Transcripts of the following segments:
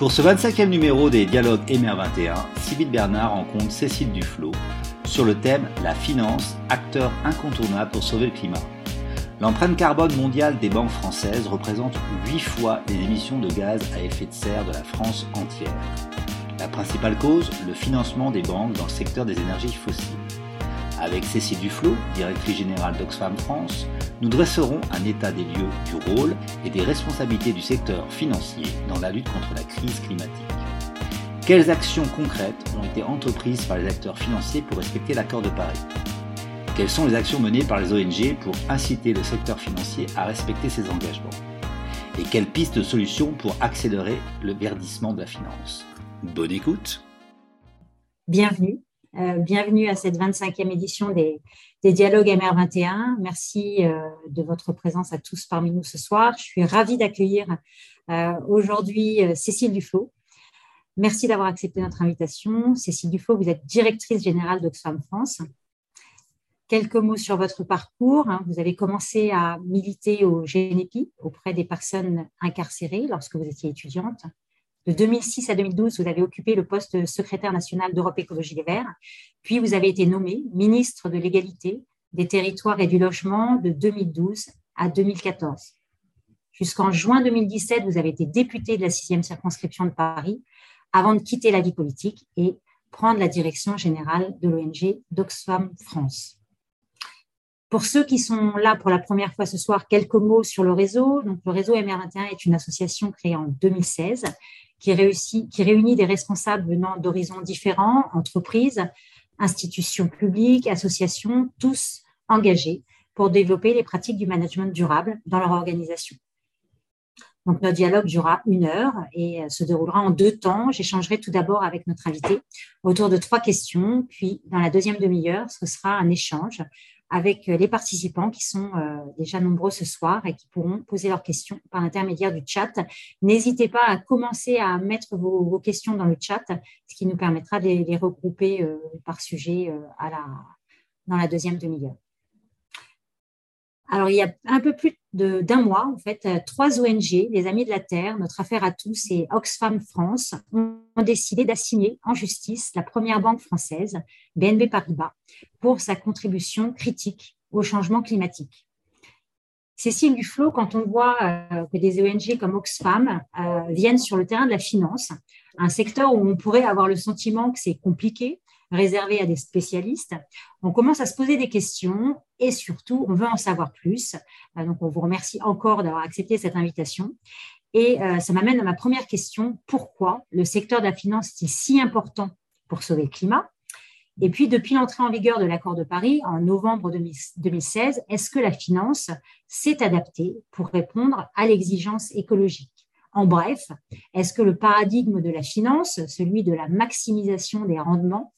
Pour ce 25e numéro des Dialogues MR21, Sybille Bernard rencontre Cécile Duflot sur le thème La finance, acteur incontournable pour sauver le climat. L'empreinte carbone mondiale des banques françaises représente 8 fois les émissions de gaz à effet de serre de la France entière. La principale cause, le financement des banques dans le secteur des énergies fossiles. Avec Cécile Duflot, directrice générale d'Oxfam France, nous dresserons un état des lieux du rôle et des responsabilités du secteur financier dans la lutte contre la crise climatique. Quelles actions concrètes ont été entreprises par les acteurs financiers pour respecter l'accord de Paris? Quelles sont les actions menées par les ONG pour inciter le secteur financier à respecter ses engagements? Et quelles pistes de solutions pour accélérer le verdissement de la finance? Bonne écoute! Bienvenue euh, bienvenue à cette 25e édition des, Dialogues MR21. Merci euh, de votre présence à tous parmi nous ce soir. Je suis ravie d'accueillir euh, aujourd'hui Cécile Duflo. Merci d'avoir accepté notre invitation. Cécile Duflo, vous êtes directrice générale d'Oxfam France. Quelques mots sur votre parcours. Vous avez commencé à militer au GNEPI auprès des personnes incarcérées lorsque vous étiez étudiante. De 2006 à 2012, vous avez occupé le poste de secrétaire national d'Europe Écologie Les Verts. Puis, vous avez été nommé ministre de l'égalité, des territoires et du logement de 2012 à 2014. Jusqu'en juin 2017, vous avez été député de la sixième circonscription de Paris avant de quitter la vie politique et prendre la direction générale de l'ONG d'Oxfam France. Pour ceux qui sont là pour la première fois ce soir, quelques mots sur le réseau. Le réseau MR21 est une association créée en 2016 qui, réunit des responsables venant d'horizons différents, entreprises, institutions publiques, associations, tous engagés pour développer les pratiques du management durable dans leur organisation. Donc, notre dialogue durera une heure et se déroulera en deux temps. J'échangerai tout d'abord avec notre invité autour de trois questions, puis dans la deuxième demi-heure, ce sera un échange avec euh, les participants qui sont euh, déjà nombreux ce soir et qui pourront poser leurs questions par l'intermédiaire du chat. N'hésitez pas à commencer à mettre vos, questions dans le chat, ce qui nous permettra de les, regrouper euh, par sujet dans la deuxième demi-heure. Alors, il y a un peu plus d'un mois, en fait, trois ONG, les Amis de la Terre, Notre Affaire à tous et Oxfam France, ont décidé d'assigner en justice la première banque française, BNB Paribas, pour sa contribution critique au changement climatique. Cécile Duflo, quand on voit euh, que des ONG comme Oxfam euh, viennent sur le terrain de la finance, un secteur où on pourrait avoir le sentiment que c'est compliqué, réservé à des spécialistes, on commence à se poser des questions et surtout, on veut en savoir plus. Euh, donc, on vous remercie encore d'avoir accepté cette invitation. Et euh, ça m'amène à ma première question. Pourquoi le secteur de la finance est si important pour sauver le climat? Et puis, depuis l'entrée en vigueur de l'accord de Paris en novembre 2016, est-ce que la finance s'est adaptée pour répondre à l'exigence écologique? En bref, est-ce que le paradigme de la finance, celui de la maximisation des rendements,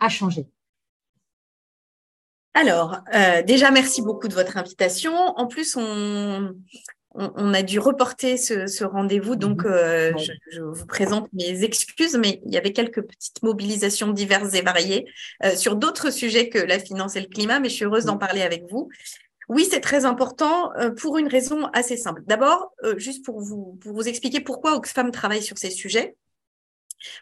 a changé alors, euh, déjà, merci beaucoup de votre invitation. En plus, on, on, a dû reporter ce, rendez-vous, donc mhm. euh, je, vous présente mes excuses, mais il y avait quelques petites mobilisations diverses et variées euh, sur d'autres sujets que la finance et le climat, mais je suis heureuse d'en parler avec vous. Oui, c'est très important pour une raison assez simple. D'abord, juste pour vous, pour vous expliquer pourquoi Oxfam travaille sur ces sujets.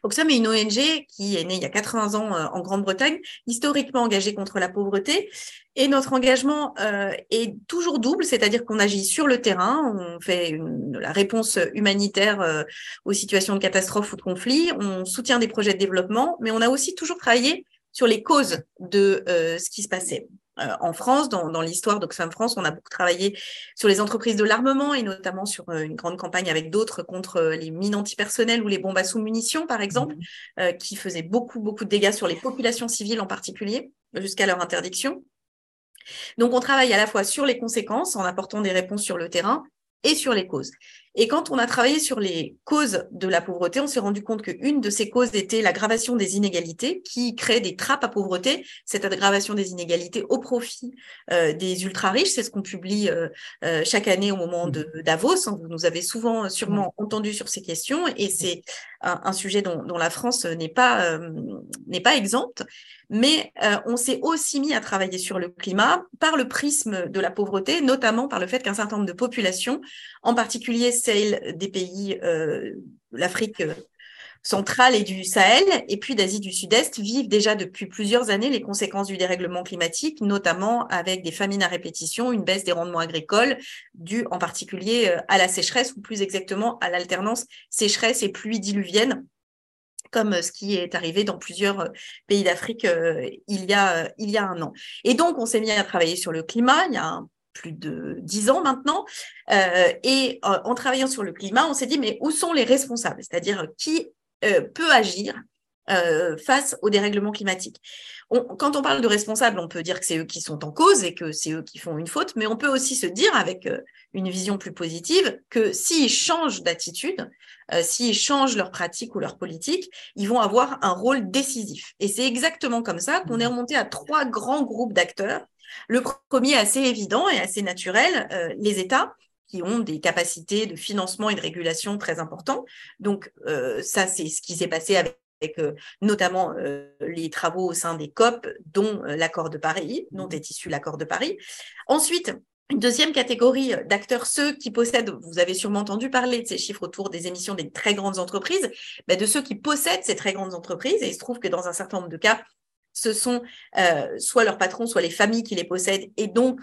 Oxfam est une ONG qui est née il y a 80 ans euh, en Grande-Bretagne, historiquement engagée contre la pauvreté. Et notre engagement euh, est toujours double, c'est-à-dire qu'on agit sur le terrain, on fait la réponse humanitaire euh, aux situations de catastrophe ou de conflit, on soutient des projets de développement, mais on a aussi toujours travaillé sur les causes de ce qui se passait. Euh, en France, dans, l'histoire d'Oxfam France, on a beaucoup travaillé sur les entreprises de l'armement et notamment sur euh, une grande campagne avec d'autres contre euh, les mines antipersonnelles ou les bombes à sous-munitions, par exemple, mmh. qui faisaient beaucoup, beaucoup de dégâts sur les populations civiles en particulier, jusqu'à leur interdiction. Donc, on travaille à la fois sur les conséquences en apportant des réponses sur le terrain et sur les causes. Et quand on a travaillé sur les causes de la pauvreté, on s'est rendu compte qu'une de ces causes était l'aggravation des inégalités qui crée des trappes à pauvreté, cette aggravation des inégalités au profit euh, des ultra-riches. C'est ce qu'on publie euh, euh, chaque année au moment de Davos. Hein. Vous nous avez souvent sûrement entendu sur ces questions et c'est un, sujet dont, dont, la France n'est pas, n'est pas exempte. Mais on s'est aussi mis à travailler sur le climat par le prisme de la pauvreté, notamment par le fait qu'un certain nombre de populations, en particulier celle des pays l'Afrique centrale et du Sahel, et puis d'Asie du Sud-Est, vivent déjà depuis plusieurs années les conséquences du dérèglement climatique, notamment avec des famines à répétition, une baisse des rendements agricoles, due en particulier euh, à la sécheresse, ou plus exactement à l'alternance sécheresse et pluie diluvienne comme euh, ce qui est arrivé dans plusieurs euh, pays d'Afrique il, y a, il y a un an. Et donc, on s'est mis à travailler sur le climat il y a plus de dix ans maintenant. et en travaillant sur le climat, on s'est dit, mais où sont les responsables? C'est-à-dire qui euh, peut agir euh, face au dérèglement climatique. quand on parle de responsables, on peut dire que c'est eux qui sont en cause et que c'est eux qui font une faute, mais on peut aussi se dire avec euh, une vision plus positive que s'ils changent d'attitude, s'ils changent leur pratique ou leur politique, ils vont avoir un rôle décisif. Et c'est exactement comme ça qu'on est remonté à trois grands groupes d'acteurs. Le premier assez évident et assez naturel, les États, qui ont des capacités de financement et de régulation très importantes. Donc, euh, ça, c'est ce qui s'est passé avec euh, notamment euh, les travaux au sein des COP, dont l'accord de Paris, dont est issu l'accord de Paris. Ensuite, une deuxième catégorie d'acteurs, ceux qui possèdent, vous avez sûrement entendu parler de ces chiffres autour des émissions des très grandes entreprises, ben, de ceux qui possèdent ces très grandes entreprises, et il se trouve que dans un certain nombre de cas, ce sont soit leurs patrons, soit les familles qui les possèdent, et donc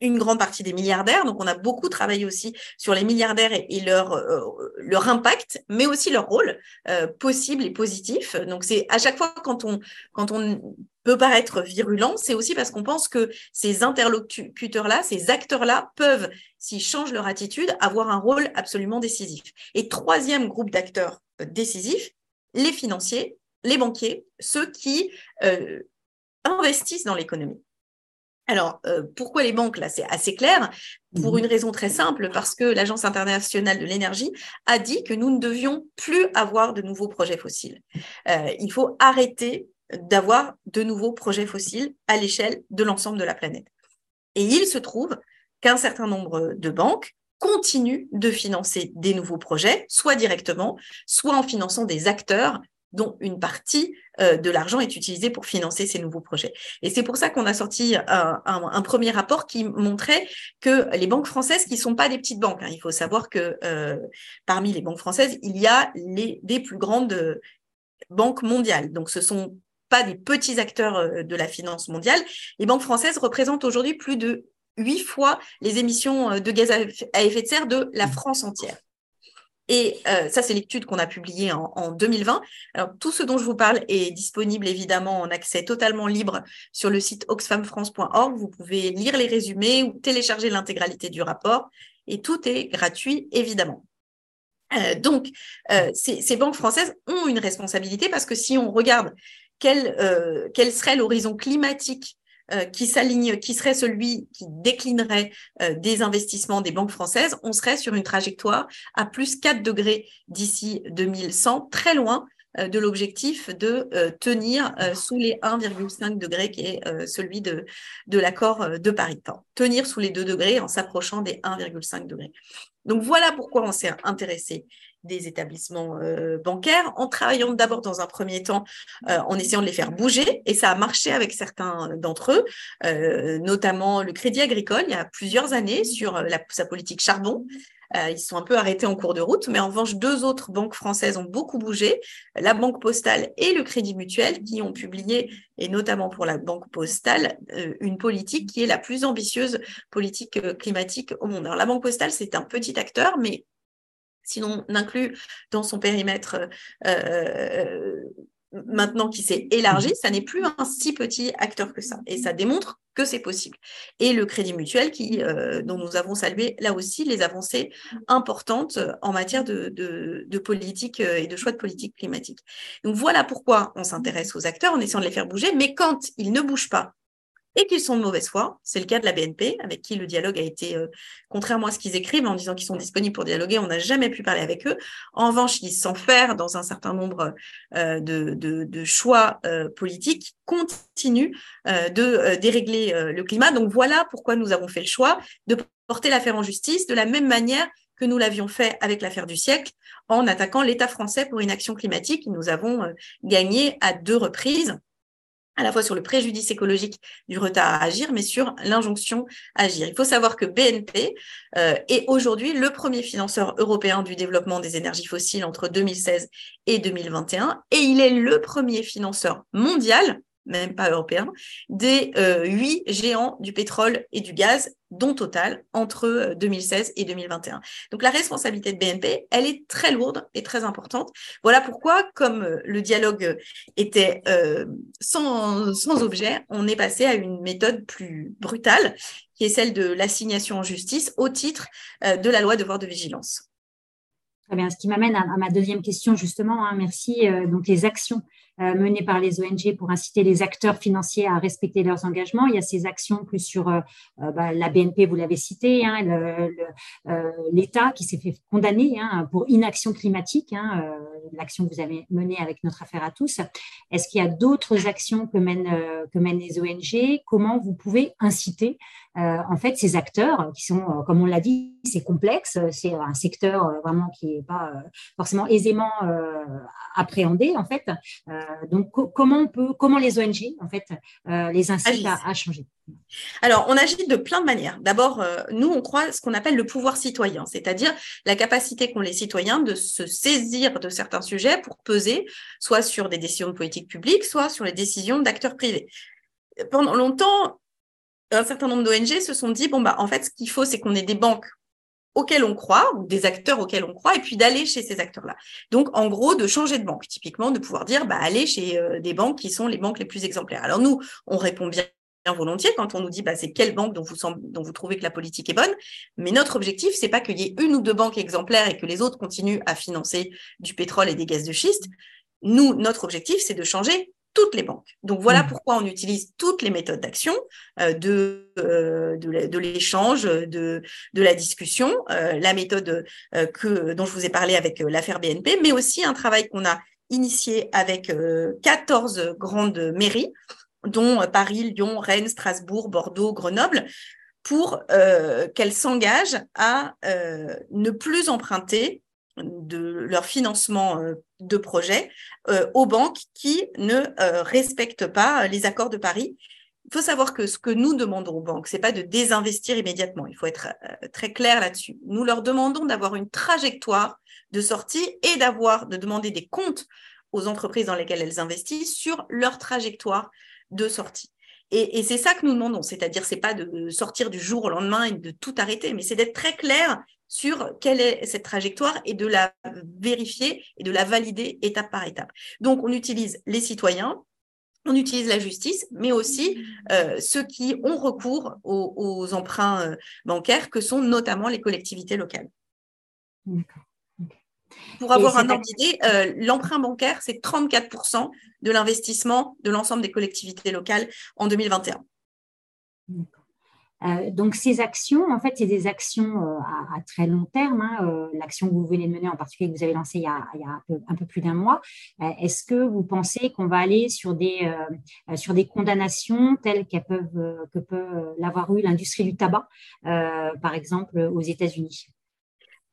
une grande partie des milliardaires. Donc, on a beaucoup travaillé aussi sur les milliardaires et, leur, euh, leur impact, mais aussi leur rôle euh, possible et positif. Donc, c'est à chaque fois quand on, quand on peut paraître virulent, c'est aussi parce qu'on pense que ces interlocuteurs-là, ces acteurs-là peuvent, s'ils changent leur attitude, avoir un rôle absolument décisif. Et troisième groupe d'acteurs euh, décisifs, les financiers, les banquiers, ceux qui investissent dans l'économie. Alors, euh, pourquoi les banques Là, c'est assez clair. Pour mhm. une raison très simple, parce que l'Agence internationale de l'énergie a dit que nous ne devions plus avoir de nouveaux projets fossiles. Euh, il faut arrêter d'avoir de nouveaux projets fossiles à l'échelle de l'ensemble de la planète. Et il se trouve qu'un certain nombre de banques continuent de financer des nouveaux projets, soit directement, soit en finançant des acteurs dont une partie euh, de l'argent est utilisée pour financer ces nouveaux projets. Et c'est pour ça qu'on a sorti un, premier rapport qui montrait que les banques françaises, qui ne sont pas des petites banques, hein, il faut savoir que euh, parmi les banques françaises, il y a les, des plus grandes banques mondiales. Donc, ce sont pas des petits acteurs euh, de la finance mondiale. Les banques françaises représentent aujourd'hui plus de huit fois les émissions de gaz à effet de serre de la France entière. Et euh, ça, c'est l'étude qu'on a publiée en, 2020. Alors, tout ce dont je vous parle est disponible évidemment en accès totalement libre sur le site oxfamfrance.org. Vous pouvez lire les résumés ou télécharger l'intégralité du rapport. Et tout est gratuit, évidemment. Euh, donc, euh, ces, banques françaises ont une responsabilité parce que si on regarde quel, quel serait l'horizon climatique euh, qui s'aligne, qui serait celui qui déclinerait euh, des investissements des banques françaises, on serait sur une trajectoire à plus 4 degrés d'ici 2100, très loin euh, de l'objectif de tenir sous les 1,5 degrés qui est celui de, de l'accord de Paris. tenir sous les 2 degrés en s'approchant des 1,5 degrés. Donc voilà pourquoi on s'est intéressé des établissements euh, bancaires en travaillant d'abord dans un premier temps euh, en essayant de les faire bouger et ça a marché avec certains d'entre eux, euh, notamment le Crédit Agricole il y a plusieurs années sur sa politique charbon. ils sont un peu arrêtés en cours de route, mais en revanche, deux autres banques françaises ont beaucoup bougé, la Banque Postale et le Crédit Mutuel, qui ont publié, et notamment pour la Banque Postale, une politique qui est la plus ambitieuse politique climatique au monde. Alors, la Banque Postale, c'est un petit acteur, mais sinon on inclut dans son périmètre euh, maintenant qui s'est élargi, ça n'est plus un si petit acteur que ça. Et ça démontre que c'est possible. Et le Crédit Mutuel, qui, euh, dont nous avons salué là aussi les avancées importantes en matière de, de, politique euh, et de choix de politique climatique. Donc voilà pourquoi on s'intéresse aux acteurs en essayant de les faire bouger, mais quand ils ne bougent pas et qu'ils sont de mauvaise foi. C'est le cas de la BNP, avec qui le dialogue a été, euh, contrairement à ce qu'ils écrivent, en disant qu'ils sont disponibles pour dialoguer, on n'a jamais pu parler avec eux. En revanche, ils s'enferment dans un certain nombre euh, de, choix euh, politiques, continuent de dérégler le climat. Donc voilà pourquoi nous avons fait le choix de porter l'affaire en justice de la même manière que nous l'avions fait avec l'affaire du siècle, en attaquant l'État français pour une action climatique. Nous avons gagné à deux reprises à la fois sur le préjudice écologique du retard à agir, mais sur l'injonction à agir. Il faut savoir que BNP euh, est aujourd'hui le premier financeur européen du développement des énergies fossiles entre 2016 et 2021, et il est le premier financeur mondial même pas européen, des euh, huit géants du pétrole et du gaz, dont Total, entre 2016 euh, et 2021. Donc la responsabilité de BNP, elle est très lourde et très importante. Voilà pourquoi, comme euh, le dialogue était sans, sans objet, on est passé à une méthode plus brutale, qui est celle de l'assignation en justice au titre de la loi devoir de vigilance. Très bien. Ce qui m'amène à, ma deuxième question, justement. Hein. merci. donc, les actions euh, menées par les ONG pour inciter les acteurs financiers à respecter leurs engagements. Il y a ces actions plus sur euh, euh, bah, la BNP, vous l'avez cité, hein, l'État qui s'est fait condamner hein, pour inaction climatique, hein, l'action que vous avez menée avec notre affaire à tous. Est-ce qu'il y a d'autres actions que mènent, que mènent les ONG Comment vous pouvez inciter en fait ces acteurs qui sont, comme on l'a dit, c'est complexe, c'est un secteur vraiment qui n'est pas forcément aisément appréhendé en fait. Euh, donc, comment on peut, comment les ONG en fait euh, les incitent à, changer alors, on agit de plein de manières. D'abord, euh, nous, on croit ce qu'on appelle le pouvoir citoyen, c'est-à-dire la capacité qu'ont les citoyens de se saisir de certains sujets pour peser, soit sur des décisions de politique publique, soit sur les décisions d'acteurs privés. Pendant longtemps, un certain nombre d'ONG se sont dit, bon, bah, en fait, ce qu'il faut, c'est qu'on ait des banques auxquels on croit, ou des acteurs auxquels on croit, et puis d'aller chez ces acteurs-là. Donc, en gros, de changer de banque, typiquement, de pouvoir dire, bah, aller chez euh, des banques qui sont les banques les plus exemplaires. Alors, nous, on répond bien volontiers quand on nous dit bah, c'est quelle banque dont vous, dont vous trouvez que la politique est bonne. Mais notre objectif, c'est pas qu'il y ait une ou deux banques exemplaires et que les autres continuent à financer du pétrole et des gaz de schiste. Nous, notre objectif, c'est de changer toutes les banques. Donc voilà mmh. pourquoi on utilise toutes les méthodes d'action euh, de, euh, de, l'échange, de, de la discussion, euh, la méthode que, dont je vous ai parlé avec l'affaire BNP, mais aussi un travail qu'on a initié avec 14 grandes mairies, dont Paris, Lyon, Rennes, Strasbourg, Bordeaux, Grenoble, pour qu'elles s'engagent à ne plus emprunter de leur financement euh, de projets euh, aux banques qui ne euh, respectent pas les accords de Paris. Il faut savoir que ce que nous demandons aux banques, c'est pas de désinvestir immédiatement. Il faut être très clair là-dessus. Nous leur demandons d'avoir une trajectoire de sortie et d'avoir de demander des comptes aux entreprises dans lesquelles elles investissent sur leur trajectoire de sortie. Et, et c'est ça que nous demandons, c'est-à-dire c'est pas de sortir du jour au lendemain et de tout arrêter, mais c'est d'être très clair sur quelle est cette trajectoire et de la vérifier et de la valider étape par étape. Donc, on utilise les citoyens, on utilise la justice, mais aussi euh, ceux qui ont recours aux, emprunts euh, bancaires, que sont notamment les collectivités locales. Pour avoir un ordre d'idée, euh, l'emprunt bancaire, c'est 34% de l'investissement de l'ensemble des collectivités locales en 2021. Euh, donc ces actions, en fait, c'est des actions euh, à, très long terme. Hein, euh, l'action que vous venez de mener, en particulier que vous avez lancée il y a, un, peu, plus d'un mois. Est-ce que vous pensez qu'on va aller sur des sur des condamnations telles qu'elles peuvent que peut l'avoir eu l'industrie du tabac, par exemple aux États-Unis?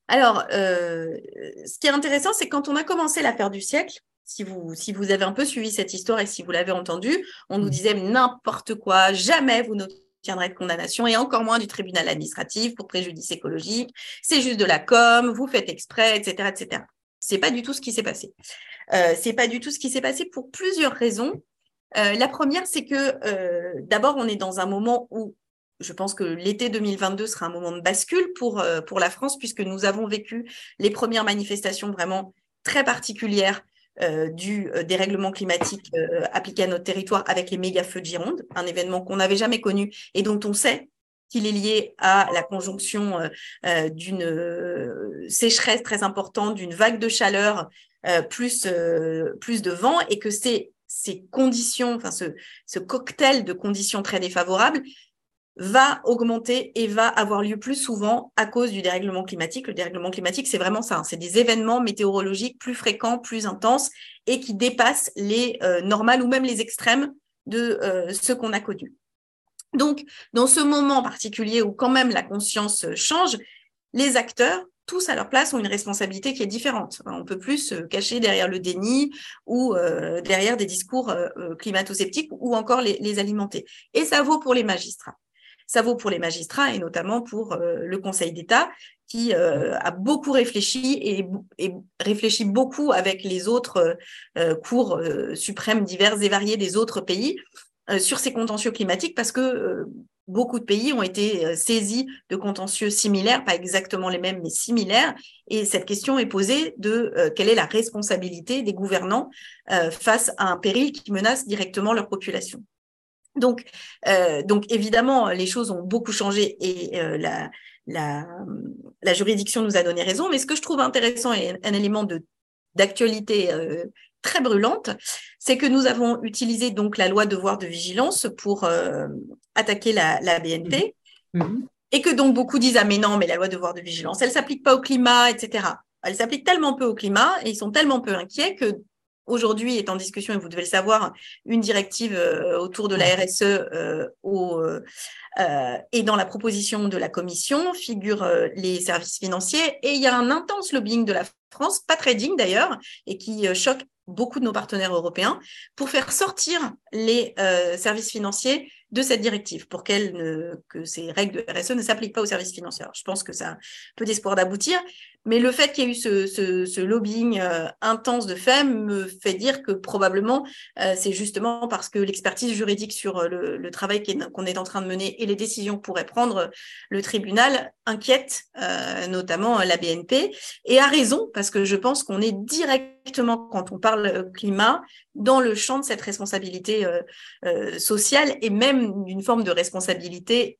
Alors, ce qui est intéressant, c'est quand on a commencé l'affaire du siècle. Si vous, si vous avez un peu suivi cette histoire et si vous l'avez entendu, on nous mmh. disait n'importe quoi, jamais vous ne de condamnation et encore moins du tribunal administratif pour préjudice écologique. C'est juste de la com, vous faites exprès, etc., etc. C'est pas du tout ce qui s'est passé. Euh, c'est pas du tout ce qui s'est passé pour plusieurs raisons. Euh, la première, c'est que euh, d'abord, on est dans un moment où je pense que l'été 2022 sera un moment de bascule pour, euh, pour la France, puisque nous avons vécu les premières manifestations vraiment très particulières euh, du euh, dérèglement climatique appliqué à notre territoire avec les méga feux de Gironde, un événement qu'on n'avait jamais connu et dont on sait qu'il est lié à la conjonction d'une sécheresse très importante, d'une vague de chaleur, plus, plus de vent, et que ces, ces conditions, enfin ce, ce cocktail de conditions très défavorables va augmenter et va avoir lieu plus souvent à cause du dérèglement climatique. Le dérèglement climatique, c'est vraiment ça. Hein. C'est des événements météorologiques plus fréquents, plus intenses et qui dépassent les euh, normales ou même les extrêmes de euh, ce qu'on a connu. Donc, dans ce moment particulier où quand même la conscience change, les acteurs tous à leur place ont une responsabilité qui est différente. On peut plus se cacher derrière le déni ou derrière des discours climato-sceptiques ou encore les alimenter. Et ça vaut pour les magistrats. Ça vaut pour les magistrats et notamment pour le Conseil d'État qui a beaucoup réfléchi et, réfléchit beaucoup avec les autres cours suprêmes divers et variés des autres pays sur ces contentieux climatiques parce que beaucoup de pays ont été euh, saisis de contentieux similaires, pas exactement les mêmes, mais similaires. Et cette question est posée de euh, quelle est la responsabilité des gouvernants euh, face à un péril qui menace directement leur population. Donc, donc évidemment, les choses ont beaucoup changé et la, la, la, juridiction nous a donné raison. Mais ce que je trouve intéressant et un, élément de d'actualité très brûlante, c'est que nous avons utilisé donc la loi devoir de vigilance pour euh, attaquer la, BNP. Mhm. Mhm. Et que donc beaucoup disent ah mais non mais la loi devoir de vigilance elle s'applique pas au climat etc. Elle s'applique tellement peu au climat et ils sont tellement peu inquiets que aujourd'hui est en discussion, et vous devez le savoir, une directive euh, autour de la RSE euh, au, et dans la proposition de la Commission figurent les services financiers et il y a un intense lobbying de la France, pas très digne d'ailleurs, et qui choque beaucoup de nos partenaires européens pour faire sortir les euh, services financiers de cette directive pour qu'elle que ces règles de RSE ne s'appliquent pas aux services financiers. je pense que ça a peu d'espoir d'aboutir, mais le fait qu'il y ait eu ce, lobbying euh, intense de FEM me fait dire que probablement euh, c'est justement parce que l'expertise juridique sur le, travail qu'on est, en train de mener et les décisions que pourrait prendre le tribunal inquiète notamment la BNP et a raison parce que je pense qu'on est directement quand on parle climat dans le champ de cette responsabilité euh, euh, sociale et même d'une forme de responsabilité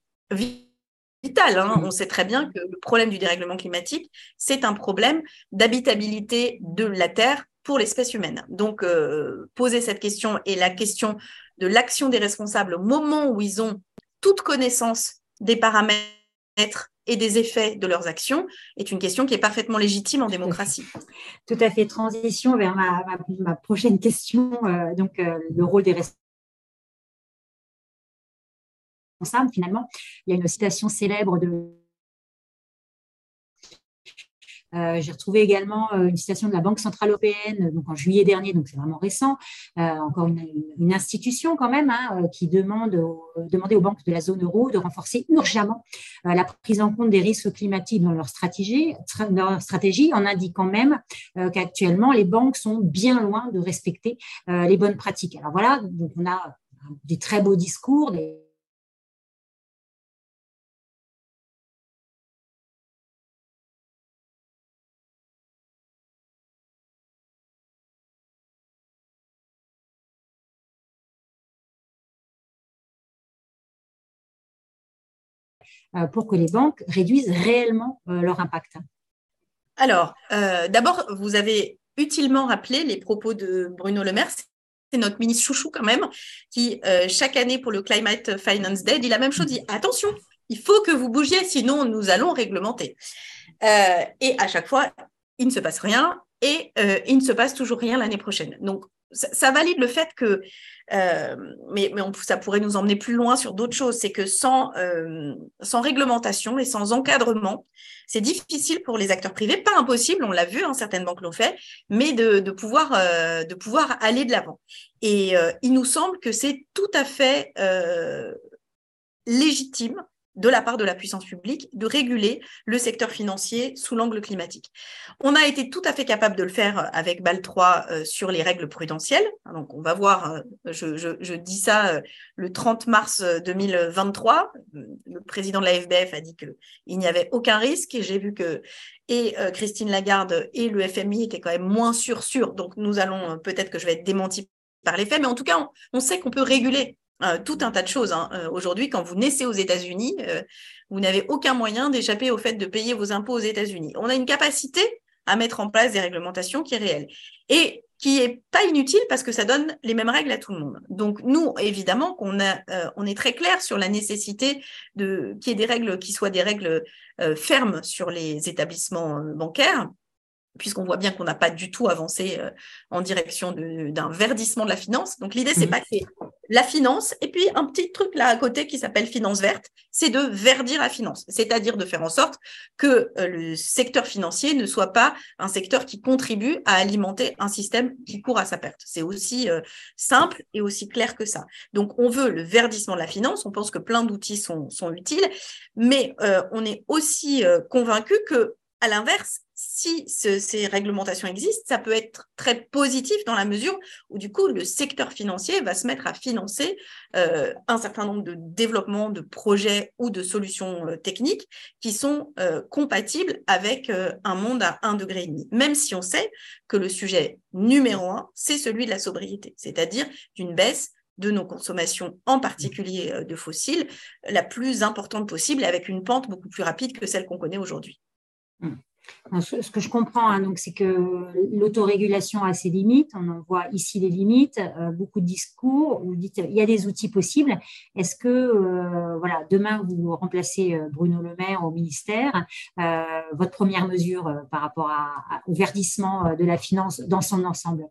vitale. Hein. On sait très bien que le problème du dérèglement climatique, c'est un problème d'habitabilité de la Terre pour l'espèce humaine. Donc, euh, poser cette question et la question de l'action des responsables au moment où ils ont toute connaissance des paramètres et des effets de leurs actions est une question qui est parfaitement légitime en démocratie. Tout à fait. Transition vers ma, prochaine question. Euh, donc, euh, le rôle des responsables, finalement. Il y a une citation célèbre de euh, j'ai retrouvé également euh, une citation de la Banque centrale européenne, donc en juillet dernier, donc c'est vraiment récent, euh, encore une, institution quand même, hein, qui demande aux banques de la zone euro de renforcer urgemment la prise en compte des risques climatiques dans leur stratégie, dans leur stratégie en indiquant même qu'actuellement les banques sont bien loin de respecter les bonnes pratiques. Alors voilà, donc on a des très beaux discours, des pour que les banques réduisent réellement euh, leur impact Alors, euh, d'abord, vous avez utilement rappelé les propos de Bruno Le Maire. C'est notre ministre chouchou quand même, qui chaque année pour le Climate Finance Day dit la même chose, dit attention, il faut que vous bougiez, sinon nous allons réglementer. et à chaque fois, il ne se passe rien et il ne se passe toujours rien l'année prochaine. Donc, ça, valide le fait que, euh, mais, ça pourrait nous emmener plus loin sur d'autres choses, c'est que sans, euh, sans réglementation et sans encadrement, c'est difficile pour les acteurs privés, pas impossible, on l'a vu, hein, certaines banques l'ont fait, mais de, euh, de pouvoir aller de l'avant. Et il nous semble que c'est tout à fait légitime de la part de la puissance publique de réguler le secteur financier sous l'angle climatique. On a été tout à fait capable de le faire euh, avec BAL 3 euh, sur les règles prudentielles. Donc on va voir, euh, je, dis ça le 30 mars 2023. Le président de la FBF a dit qu'il n'y avait aucun risque et j'ai vu que et Christine Lagarde et le FMI étaient quand même moins sûrs sûrs. Donc nous allons, peut-être que je vais être démenti par les faits, mais en tout cas, on sait qu'on peut réguler euh, tout un tas de choses. Hein. Euh, aujourd'hui, quand vous naissez aux États-Unis, euh, vous n'avez aucun moyen d'échapper au fait de payer vos impôts aux États-Unis. On a une capacité à mettre en place des réglementations qui est réelle et qui est pas inutile parce que ça donne les mêmes règles à tout le monde. Donc nous, évidemment, on est très clair sur la nécessité de qu'il y ait des règles qui soient des règles fermes sur les établissements bancaires puisqu'on voit bien qu'on n'a pas du tout avancé euh, en direction d'un verdissement de la finance. Donc l'idée, c'est mmh. pas que c'est la finance et puis un petit truc là à côté qui s'appelle finance verte, c'est de verdir la finance, c'est-à-dire de faire en sorte que euh, le secteur financier ne soit pas un secteur qui contribue à alimenter un système qui court à sa perte. C'est aussi euh, simple et aussi clair que ça. Donc on veut le verdissement de la finance, on pense que plein d'outils sont, sont utiles, mais on est aussi convaincu que à l'inverse, si ces réglementations existent, ça peut être très positif dans la mesure où du coup le secteur financier va se mettre à financer euh, un certain nombre de développements de projets ou de solutions euh, techniques qui sont euh, compatibles avec un monde à un degré et demi. Même si on sait que le sujet numéro un, c'est celui de la sobriété, c'est-à-dire d'une baisse de nos consommations, en particulier de fossiles, la plus importante possible, avec une pente beaucoup plus rapide que celle qu'on connaît aujourd'hui. Mmh. Ce que je comprends, hein, donc, c'est que l'autorégulation a ses limites. On en voit ici les limites, euh, beaucoup de discours. Vous dites il y a des outils possibles. Est-ce que, euh, voilà, demain vous remplacez euh, Bruno Le Maire au ministère, votre première mesure par rapport au verdissement de la finance dans son ensemble?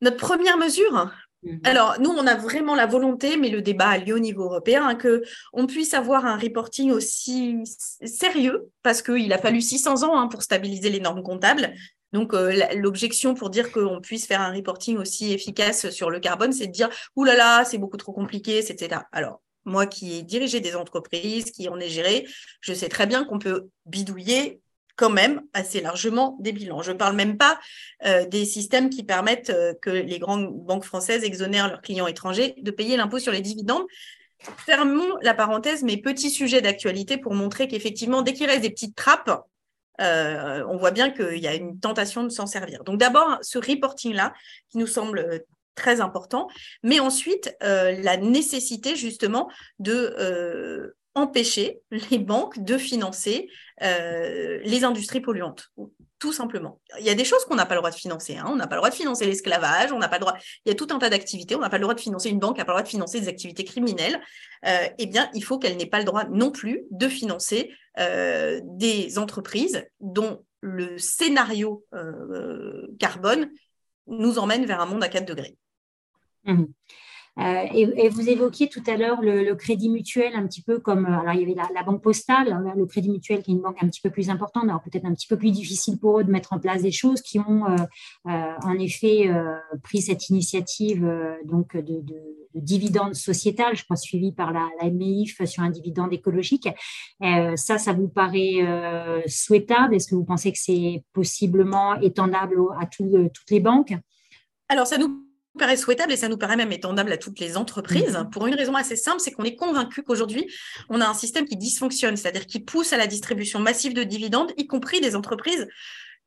Notre première mesure, Mhm. Alors, nous, on a vraiment la volonté, mais le débat a lieu au niveau européen, hein, qu'on puisse avoir un reporting aussi sérieux, parce qu'il a fallu 600 ans hein, pour stabiliser les normes comptables. Donc, euh, l'objection pour dire qu'on puisse faire un reporting aussi efficace sur le carbone, c'est de dire, oulala, là là, c'est beaucoup trop compliqué, etc. Alors, moi qui ai dirigé des entreprises, qui en ai géré, je sais très bien qu'on peut bidouiller quand même assez largement des bilans. Je ne parle même pas euh, des systèmes qui permettent euh, que les grandes banques françaises exonèrent leurs clients étrangers de payer l'impôt sur les dividendes. Fermons la parenthèse, mes petits sujets d'actualité pour montrer qu'effectivement, dès qu'il reste des petites trappes, euh, on voit bien qu'il y a une tentation de s'en servir. Donc d'abord, ce reporting-là, qui nous semble très important, mais ensuite, la nécessité justement de empêcher les banques de financer euh, les industries polluantes, tout simplement. Il y a des choses qu'on n'a pas le droit de financer. Hein. On n'a pas le droit de financer l'esclavage, on n'a pas le droit. Il y a tout un tas d'activités. On n'a pas le droit de financer une banque, n'a pas le droit de financer des activités criminelles. Euh, eh bien, il faut qu'elle n'ait pas le droit non plus de financer euh, des entreprises dont le scénario carbone nous emmène vers un monde à 4 degrés. Mmh. Euh, et, vous évoquiez tout à l'heure le, crédit mutuel un petit peu comme, euh, alors il y avait la, banque postale, hein, le crédit mutuel qui est une banque un petit peu plus importante, alors peut-être un petit peu plus difficile pour eux de mettre en place des choses qui ont euh, en effet pris cette initiative donc de, de, de dividende sociétal, je crois suivi par la MIF sur un dividende écologique. ça, ça vous paraît souhaitable? Est-ce que vous pensez que c'est possiblement étendable à toutes les banques? Alors, ça nous paraît souhaitable et ça nous paraît même étendable à toutes les entreprises mhm. pour une raison assez simple, c'est qu'on est convaincu qu'aujourd'hui, on a un système qui dysfonctionne, c'est-à-dire qui pousse à la distribution massive de dividendes, y compris des entreprises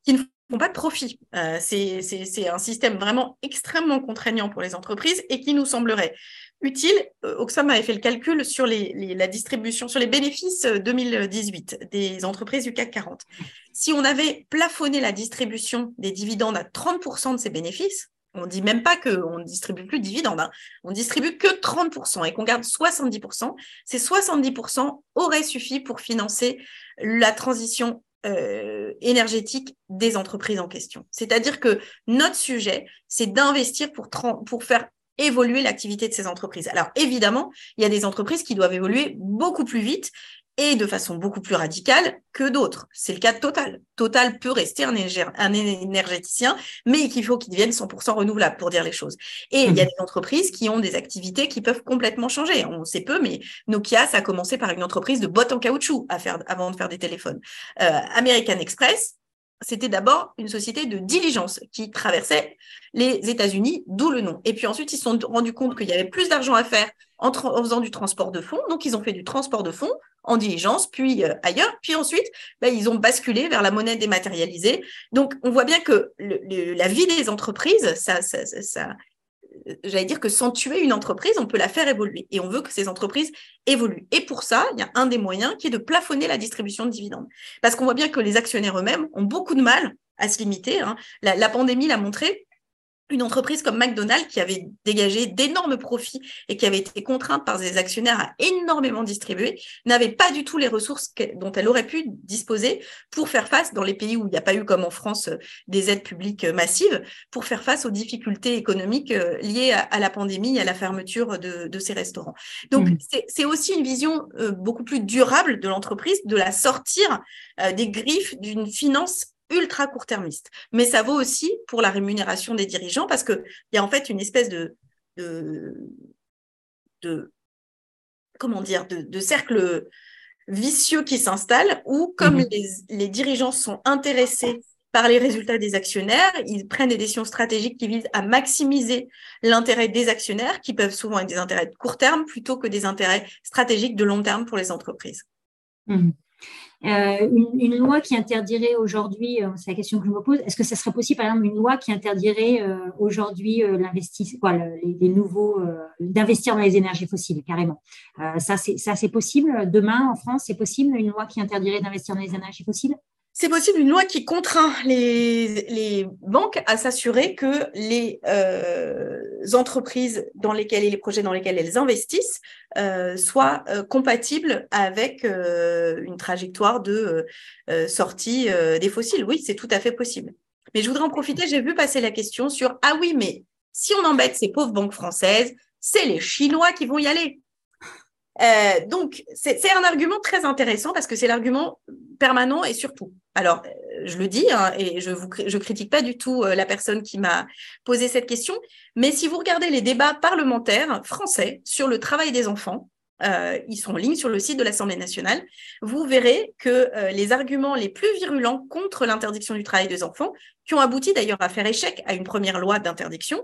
qui ne font pas de profit. Euh, c'est un système vraiment extrêmement contraignant pour les entreprises et qui nous semblerait utile. Euh, Oxfam avait fait le calcul sur les, la distribution, sur les bénéfices 2018 euh, des entreprises du CAC 40. Si on avait plafonné la distribution des dividendes à 30% de ces bénéfices, on ne dit même pas qu'on ne distribue plus de dividendes, hein. on distribue que 30% et qu'on garde 70%. Ces 70% auraient suffi pour financer la transition euh, énergétique des entreprises en question. C'est-à-dire que notre sujet, c'est d'investir pour, pour faire évoluer l'activité de ces entreprises. Alors évidemment, il y a des entreprises qui doivent évoluer beaucoup plus vite et de façon beaucoup plus radicale que d'autres. C'est le cas de Total. Total peut rester un, énergéticien, mais qu'il faut qu'il devienne 100% renouvelable, pour dire les choses. Et il y a mmh. des entreprises qui ont des activités qui peuvent complètement changer. On sait peu, mais Nokia, ça a commencé par une entreprise de bottes en caoutchouc à faire, avant de faire des téléphones. Euh, American Express, c'était d'abord une société de diligence qui traversait les États-Unis, d'où le nom. Et puis ensuite, ils se sont rendus compte qu'il y avait plus d'argent à faire en, faisant du transport de fonds. Donc, ils ont fait du transport de fonds en diligence, puis euh, ailleurs. Puis ensuite, ben, ils ont basculé vers la monnaie dématérialisée. Donc, on voit bien que la vie des entreprises, ça, ça, ça, j'allais dire que sans tuer une entreprise, on peut la faire évoluer. Et on veut que ces entreprises évoluent. Et pour ça, il y a un des moyens qui est de plafonner la distribution de dividendes. Parce qu'on voit bien que les actionnaires eux-mêmes ont beaucoup de mal à se limiter. Hein. La, la, pandémie l'a montré. Une entreprise comme McDonald's qui avait dégagé d'énormes profits et qui avait été contrainte par ses actionnaires à énormément distribuer, n'avait pas du tout les ressources dont elle aurait pu disposer pour faire face dans les pays où il n'y a pas eu, comme en France, des aides publiques massives, pour faire face aux difficultés économiques euh, liées à, la pandémie et à la fermeture de, ces restaurants. Donc, mmh. c'est aussi une vision euh, beaucoup plus durable de l'entreprise, de la sortir euh, des griffes d'une finance ultra court-termiste. Mais ça vaut aussi pour la rémunération des dirigeants parce qu'il y a en fait une espèce de, de, comment dire, de, cercle vicieux qui s'installe où, comme mhm. les, dirigeants sont intéressés par les résultats des actionnaires, ils prennent des décisions stratégiques qui visent à maximiser l'intérêt des actionnaires, qui peuvent souvent être des intérêts de court terme plutôt que des intérêts stratégiques de long terme pour les entreprises. Mhm. Euh, une, loi qui interdirait aujourd'hui, euh, c'est la question que je me pose, est-ce que ça serait possible, par exemple, une loi qui interdirait euh, aujourd'hui l'investissement, nouveaux, d'investir dans les énergies fossiles, carrément? Ça, c'est possible? Demain, en France, c'est possible une loi qui interdirait d'investir dans les énergies fossiles? C'est possible une loi qui contraint les, banques à s'assurer que les entreprises dans lesquelles et les projets dans lesquels elles investissent euh, soient euh, compatibles avec une trajectoire de sortie des fossiles. Oui, c'est tout à fait possible. Mais je voudrais en profiter, j'ai vu passer la question sur Ah oui, mais si on embête ces pauvres banques françaises, c'est les Chinois qui vont y aller. Euh, donc, c'est un argument très intéressant parce que c'est l'argument permanent et surtout. Alors, euh, je le dis, hein, et je ne je critique pas du tout euh, la personne qui m'a posé cette question, mais si vous regardez les débats parlementaires français sur le travail des enfants, euh, ils sont en ligne sur le site de l'Assemblée nationale, vous verrez que euh, les arguments les plus virulents contre l'interdiction du travail des enfants, qui ont abouti d'ailleurs à faire échec à une première loi d'interdiction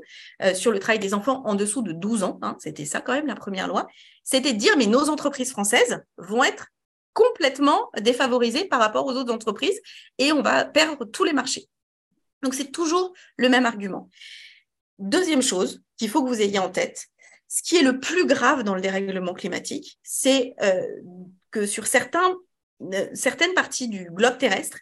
sur le travail des enfants en dessous de 12 ans, hein, c'était ça quand même la première loi, c'était de dire mais nos entreprises françaises vont être complètement défavorisées par rapport aux autres entreprises et on va perdre tous les marchés. Donc c'est toujours le même argument. Deuxième chose qu'il faut que vous ayez en tête, ce qui est le plus grave dans le dérèglement climatique, c'est euh, que sur euh, certaines parties du globe terrestre,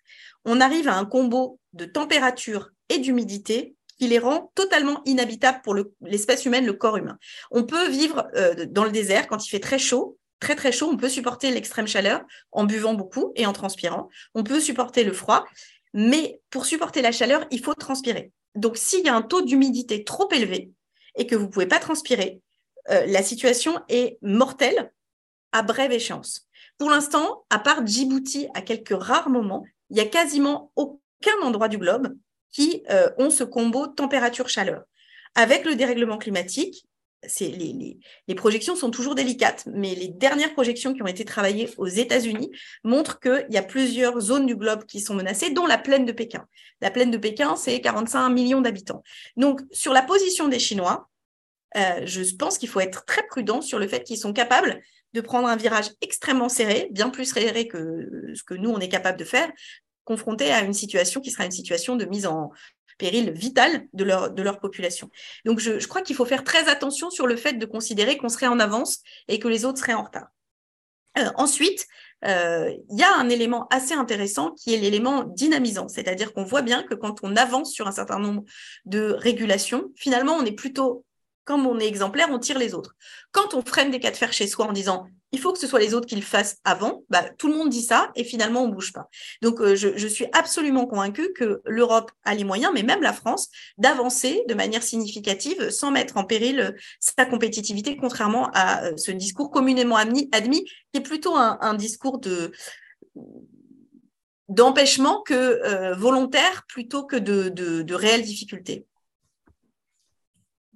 on arrive à un combo de température et d'humidité qui les rend totalement inhabitables pour l'espèce humaine, le corps humain. On peut vivre euh, dans le désert quand il fait très chaud, très très chaud, on peut supporter l'extrême chaleur en buvant beaucoup et en transpirant. On peut supporter le froid, mais pour supporter la chaleur, il faut transpirer. Donc s'il y a un taux d'humidité trop élevé et que vous ne pouvez pas transpirer, euh, la situation est mortelle à brève échéance. Pour l'instant, à part Djibouti, à quelques rares moments, il n'y a quasiment aucun endroit du globe qui euh, ont ce combo température-chaleur. Avec le dérèglement climatique, les, projections sont toujours délicates, mais les dernières projections qui ont été travaillées aux États-Unis montrent qu'il y a plusieurs zones du globe qui sont menacées, dont la plaine de Pékin. La plaine de Pékin, c'est 45 millions d'habitants. Donc, sur la position des Chinois, euh, je pense qu'il faut être très prudent sur le fait qu'ils sont capables de prendre un virage extrêmement serré, bien plus serré que ce que nous, on est capable de faire, confronté à une situation qui sera une situation de mise en péril vital de leur, population. Donc, je, crois qu'il faut faire très attention sur le fait de considérer qu'on serait en avance et que les autres seraient en retard. Euh, ensuite, euh, il y a un élément assez intéressant qui est l'élément dynamisant, c'est-à-dire qu'on voit bien que quand on avance sur un certain nombre de régulations, finalement, on est plutôt comme on est exemplaire, on tire les autres. Quand on freine des cas de fer chez soi en disant il faut que ce soit les autres qui le fassent avant, bah, tout le monde dit ça et finalement on bouge pas. Donc euh, je, suis absolument convaincue que l'Europe a les moyens, mais même la France, d'avancer de manière significative sans mettre en péril euh, sa compétitivité, contrairement à euh, ce discours communément admis, qui est plutôt un, discours de d'empêchement que volontaire plutôt que de réelles difficultés.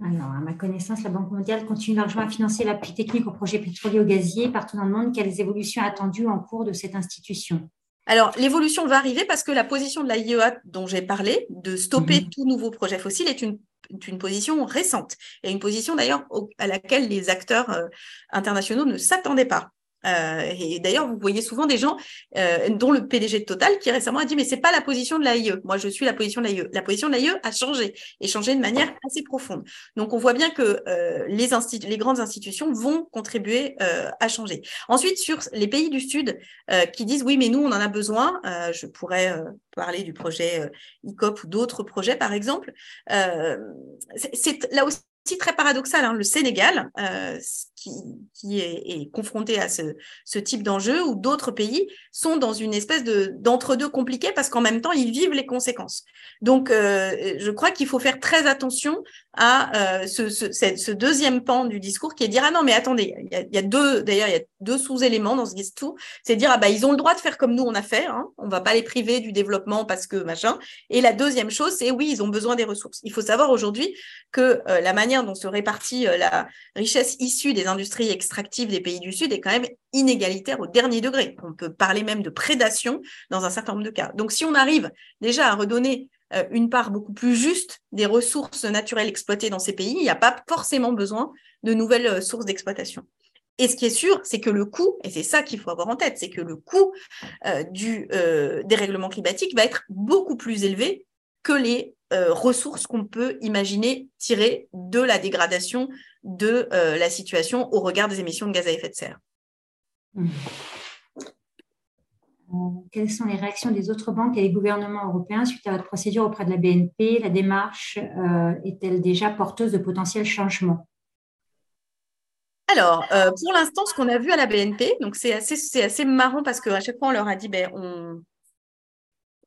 Alors, à ma connaissance, la Banque mondiale continue largement à financer l'appui technique aux projets pétroliers ou gaziers partout dans le monde. Quelles évolutions attendues en cours de cette institution? Alors, l'évolution va arriver parce que la position de la IEA dont j'ai parlé, de stopper mhm. tout nouveau projet fossile, est une, une position récente et une position d'ailleurs à laquelle les acteurs euh, internationaux ne s'attendaient pas. Et d'ailleurs, vous voyez souvent des gens, dont le PDG de Total, qui récemment a dit mais c'est pas la position de l'AIE. Moi, je suis la position de l'AIE. La position de l'AIE a changé et changé de manière assez profonde. Donc, on voit bien que les, les grandes institutions vont contribuer à changer. Ensuite, sur les pays du Sud qui disent oui, mais nous, on en a besoin. je pourrais parler du projet ICOP ou d'autres projets, par exemple. c'est là aussi très paradoxal. Hein. Le Sénégal, euh, qui, est, confronté à ce, type d'enjeu, ou d'autres pays sont dans une espèce de d'entre-deux compliqué parce qu'en même temps, ils vivent les conséquences. Donc, euh, je crois qu'il faut faire très attention à euh, ce, deuxième pan du discours qui est dire ah non mais attendez il y a, deux d'ailleurs il y a deux sous-éléments dans ce discours. C'est dire ah bah ils ont le droit de faire comme nous on a fait hein, on va pas les priver du développement parce que machin. Et la deuxième chose c'est oui ils ont besoin des ressources. Il faut savoir aujourd'hui que euh, la manière dont se répartit la richesse issue des industries extractives des pays du sud est quand même inégalitaire au dernier degré on peut parler même de prédation dans un certain nombre de cas donc si on arrive déjà à redonner euh, une part beaucoup plus juste des ressources naturelles exploitées dans ces pays, il n'y a pas forcément besoin de nouvelles euh, sources d'exploitation. Et ce qui est sûr, c'est que le coût, et c'est ça qu'il faut avoir en tête, c'est que le coût euh, du dérèglement climatique va être beaucoup plus élevé que les ressources qu'on peut imaginer tirer de la dégradation de la situation au regard des émissions de gaz à effet de serre. Mmh. Euh, quelles sont les réactions des autres banques et des gouvernements européens suite à votre procédure auprès de la BNP La démarche euh, est-elle déjà porteuse de potentiels changements? Alors, euh, pour l'instant, ce qu'on a vu à la BNP, donc c'est assez, assez marrant parce qu'à chaque fois, on leur a dit, ben, on,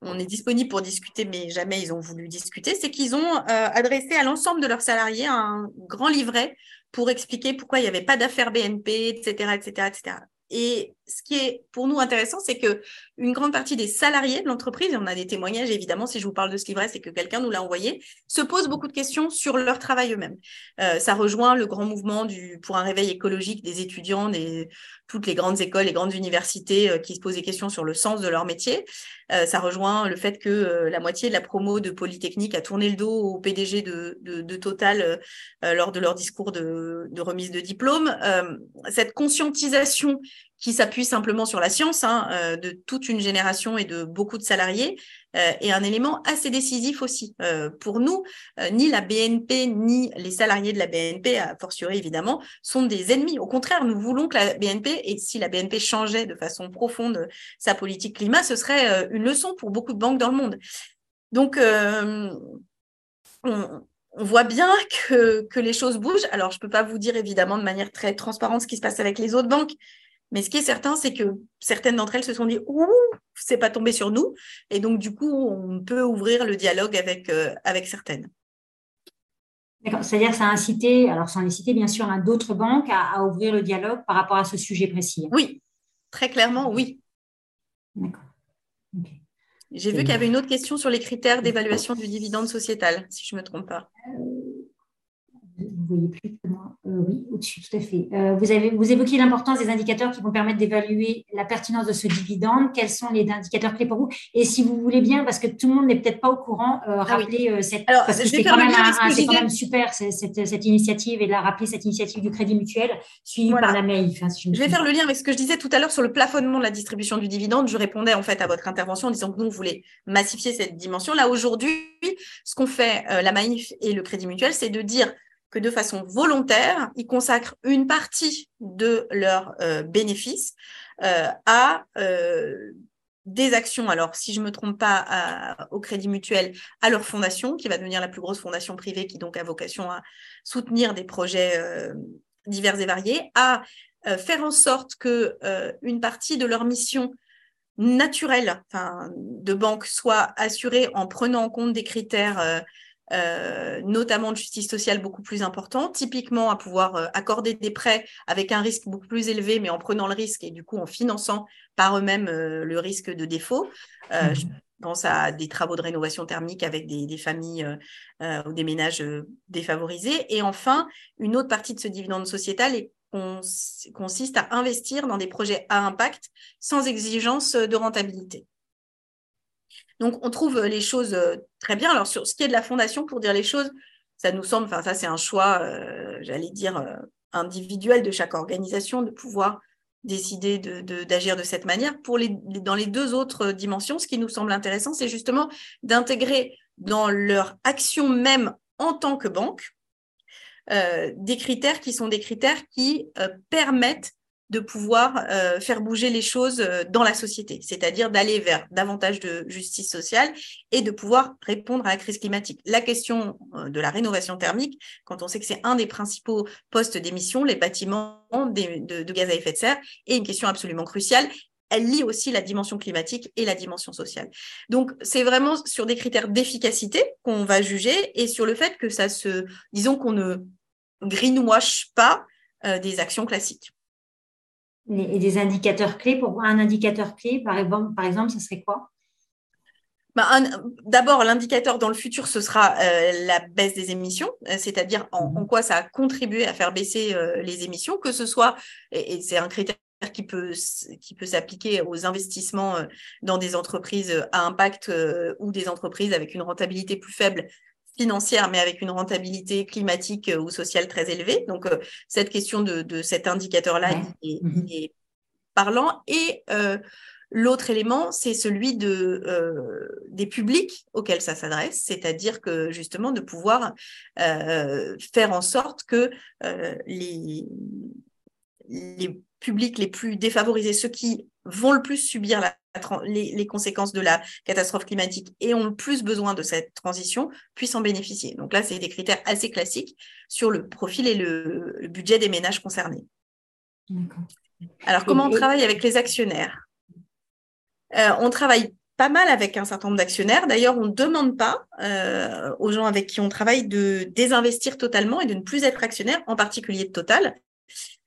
on est disponible pour discuter, mais jamais ils ont voulu discuter, c'est qu'ils ont adressé à l'ensemble de leurs salariés un grand livret pour expliquer pourquoi il n'y avait pas d'affaires BNP, etc., etc., etc. Et ce qui est pour nous intéressant, c'est que une grande partie des salariés de l'entreprise, et on a des témoignages évidemment, si je vous parle de ce livret, c'est que quelqu'un nous l'a envoyé, se posent beaucoup de questions sur leur travail eux-mêmes. Euh, ça rejoint le grand mouvement du, pour un réveil écologique des étudiants, des, toutes les grandes écoles, les grandes universités euh, qui se posent des questions sur le sens de leur métier. Euh, ça rejoint le fait que la moitié de la promo de Polytechnique a tourné le dos au PDG de, de, de Total lors de leur discours de, de remise de diplôme. cette conscientisation qui s'appuie simplement sur la science hein, euh, de toute une génération et de beaucoup de salariés, euh, est un élément assez décisif aussi. Euh, pour nous, ni la BNP ni les salariés de la BNP, a fortiori évidemment, sont des ennemis. Au contraire, nous voulons que la BNP, et si la BNP changeait de façon profonde sa politique climat, ce serait une leçon pour beaucoup de banques dans le monde. Donc, on, voit bien que, que, les choses bougent. Alors, je ne peux pas vous dire évidemment de manière très transparente ce qui se passe avec les autres banques, mais ce qui est certain, c'est que certaines d'entre elles se sont dit Ouh, c'est pas tombé sur nous. Et donc, du coup, on peut ouvrir le dialogue avec, euh, avec certaines. D'accord. C'est-à-dire que ça a incité, alors ça a incité bien sûr à d'autres banques à, ouvrir le dialogue par rapport à ce sujet précis. Oui, très clairement, oui. D'accord. J'ai vu qu'il y avait une autre question sur les critères d'évaluation du dividende sociétal, si je ne me trompe pas. Euh, vous voyez plus que moi. Euh, oui, au-dessus, tout à fait. Euh, vous, avez, vous évoquez l'importance des indicateurs qui vont permettre d'évaluer la pertinence de ce dividende. Quels sont les indicateurs clés pour vous? Et si vous voulez bien, parce que tout le monde n'est peut-être pas au courant, euh, ah rappeler cette. Alors, parce que c'est quand, même, quand même super cette, cette, initiative et de la rappeler cette initiative du Crédit Mutuel suivie par la MEI. je, vais faire le lien avec ce que je disais tout à l'heure sur le plafonnement de la distribution du dividende. Je répondais en fait à votre intervention en disant que nous, on voulait massifier cette dimension. Là, aujourd'hui, ce qu'on fait, la MAIF et le Crédit Mutuel, c'est de dire de façon volontaire, ils consacrent une partie de leurs euh, bénéfices euh, à euh, des actions, alors si je ne me trompe pas, au Crédit Mutuel, à leur fondation, qui va devenir la plus grosse fondation privée, qui donc a vocation à soutenir des projets divers et variés, à faire en sorte que une partie de leur mission naturelle de banque soit assurée en prenant en compte des critères euh, notamment de justice sociale beaucoup plus important, typiquement à pouvoir euh, accorder des prêts avec un risque beaucoup plus élevé, mais en prenant le risque et du coup en finançant par eux-mêmes euh, le risque de défaut. Mmh. Je pense à des travaux de rénovation thermique avec des, des familles ou des ménages défavorisés. Et enfin, une autre partie de ce dividende sociétal est consiste à investir dans des projets à impact sans exigence de rentabilité. Donc, on trouve les choses euh, très bien. Alors, sur ce qui est de la fondation, pour dire les choses, ça nous semble, enfin, ça, c'est un choix, euh, j'allais dire, euh, individuel de chaque organisation de pouvoir décidé d'agir de, cette manière. Dans les deux autres dimensions, ce qui nous semble intéressant, c'est justement d'intégrer dans leur action même en tant que banque euh, des critères qui sont des critères qui euh, permettent de pouvoir euh, faire bouger les choses dans la société, c'est-à-dire d'aller vers davantage de justice sociale et de pouvoir répondre à la crise climatique. La question de la rénovation thermique, quand on sait que c'est un des principaux postes d'émission, les bâtiments de, gaz à effet de serre, est une question absolument cruciale elle lie aussi la dimension climatique et la dimension sociale. Donc, c'est vraiment sur des critères d'efficacité qu'on va juger et sur le fait que ça se, disons qu'on ne greenwash pas euh, des actions classiques. Et des indicateurs clés pour un indicateur clé, par exemple, par exemple, ce serait quoi? Bah, D'abord, l'indicateur dans le futur, ce sera euh, la baisse des émissions, euh, c'est-à-dire en, mhm. quoi ça a contribué à faire baisser les émissions, que ce soit, et, c'est un critère qui peut, qui peut s'appliquer aux investissements dans des entreprises à impact ou des entreprises avec une rentabilité plus faible, financière, mais avec une rentabilité climatique euh, ou sociale très élevée. Donc, euh, cette question de, cet indicateur-là mm-hmm. est, parlant. Et euh, l'autre élément, c'est celui de, des publics auxquels ça s'adresse, c'est-à-dire que justement de pouvoir faire en sorte que les, les publics les plus défavorisés, ceux qui vont le plus subir la les, conséquences de la catastrophe climatique et ont le plus besoin de cette transition puissent en bénéficier. Donc là, c'est des critères assez classiques sur le profil et le, budget des ménages concernés. Alors, comment on travaille avec les actionnaires? Euh, On travaille pas mal avec un certain nombre d'actionnaires. D'ailleurs, on ne demande pas euh, aux gens avec qui on travaille de désinvestir totalement et de ne plus être actionnaire, en particulier de Total.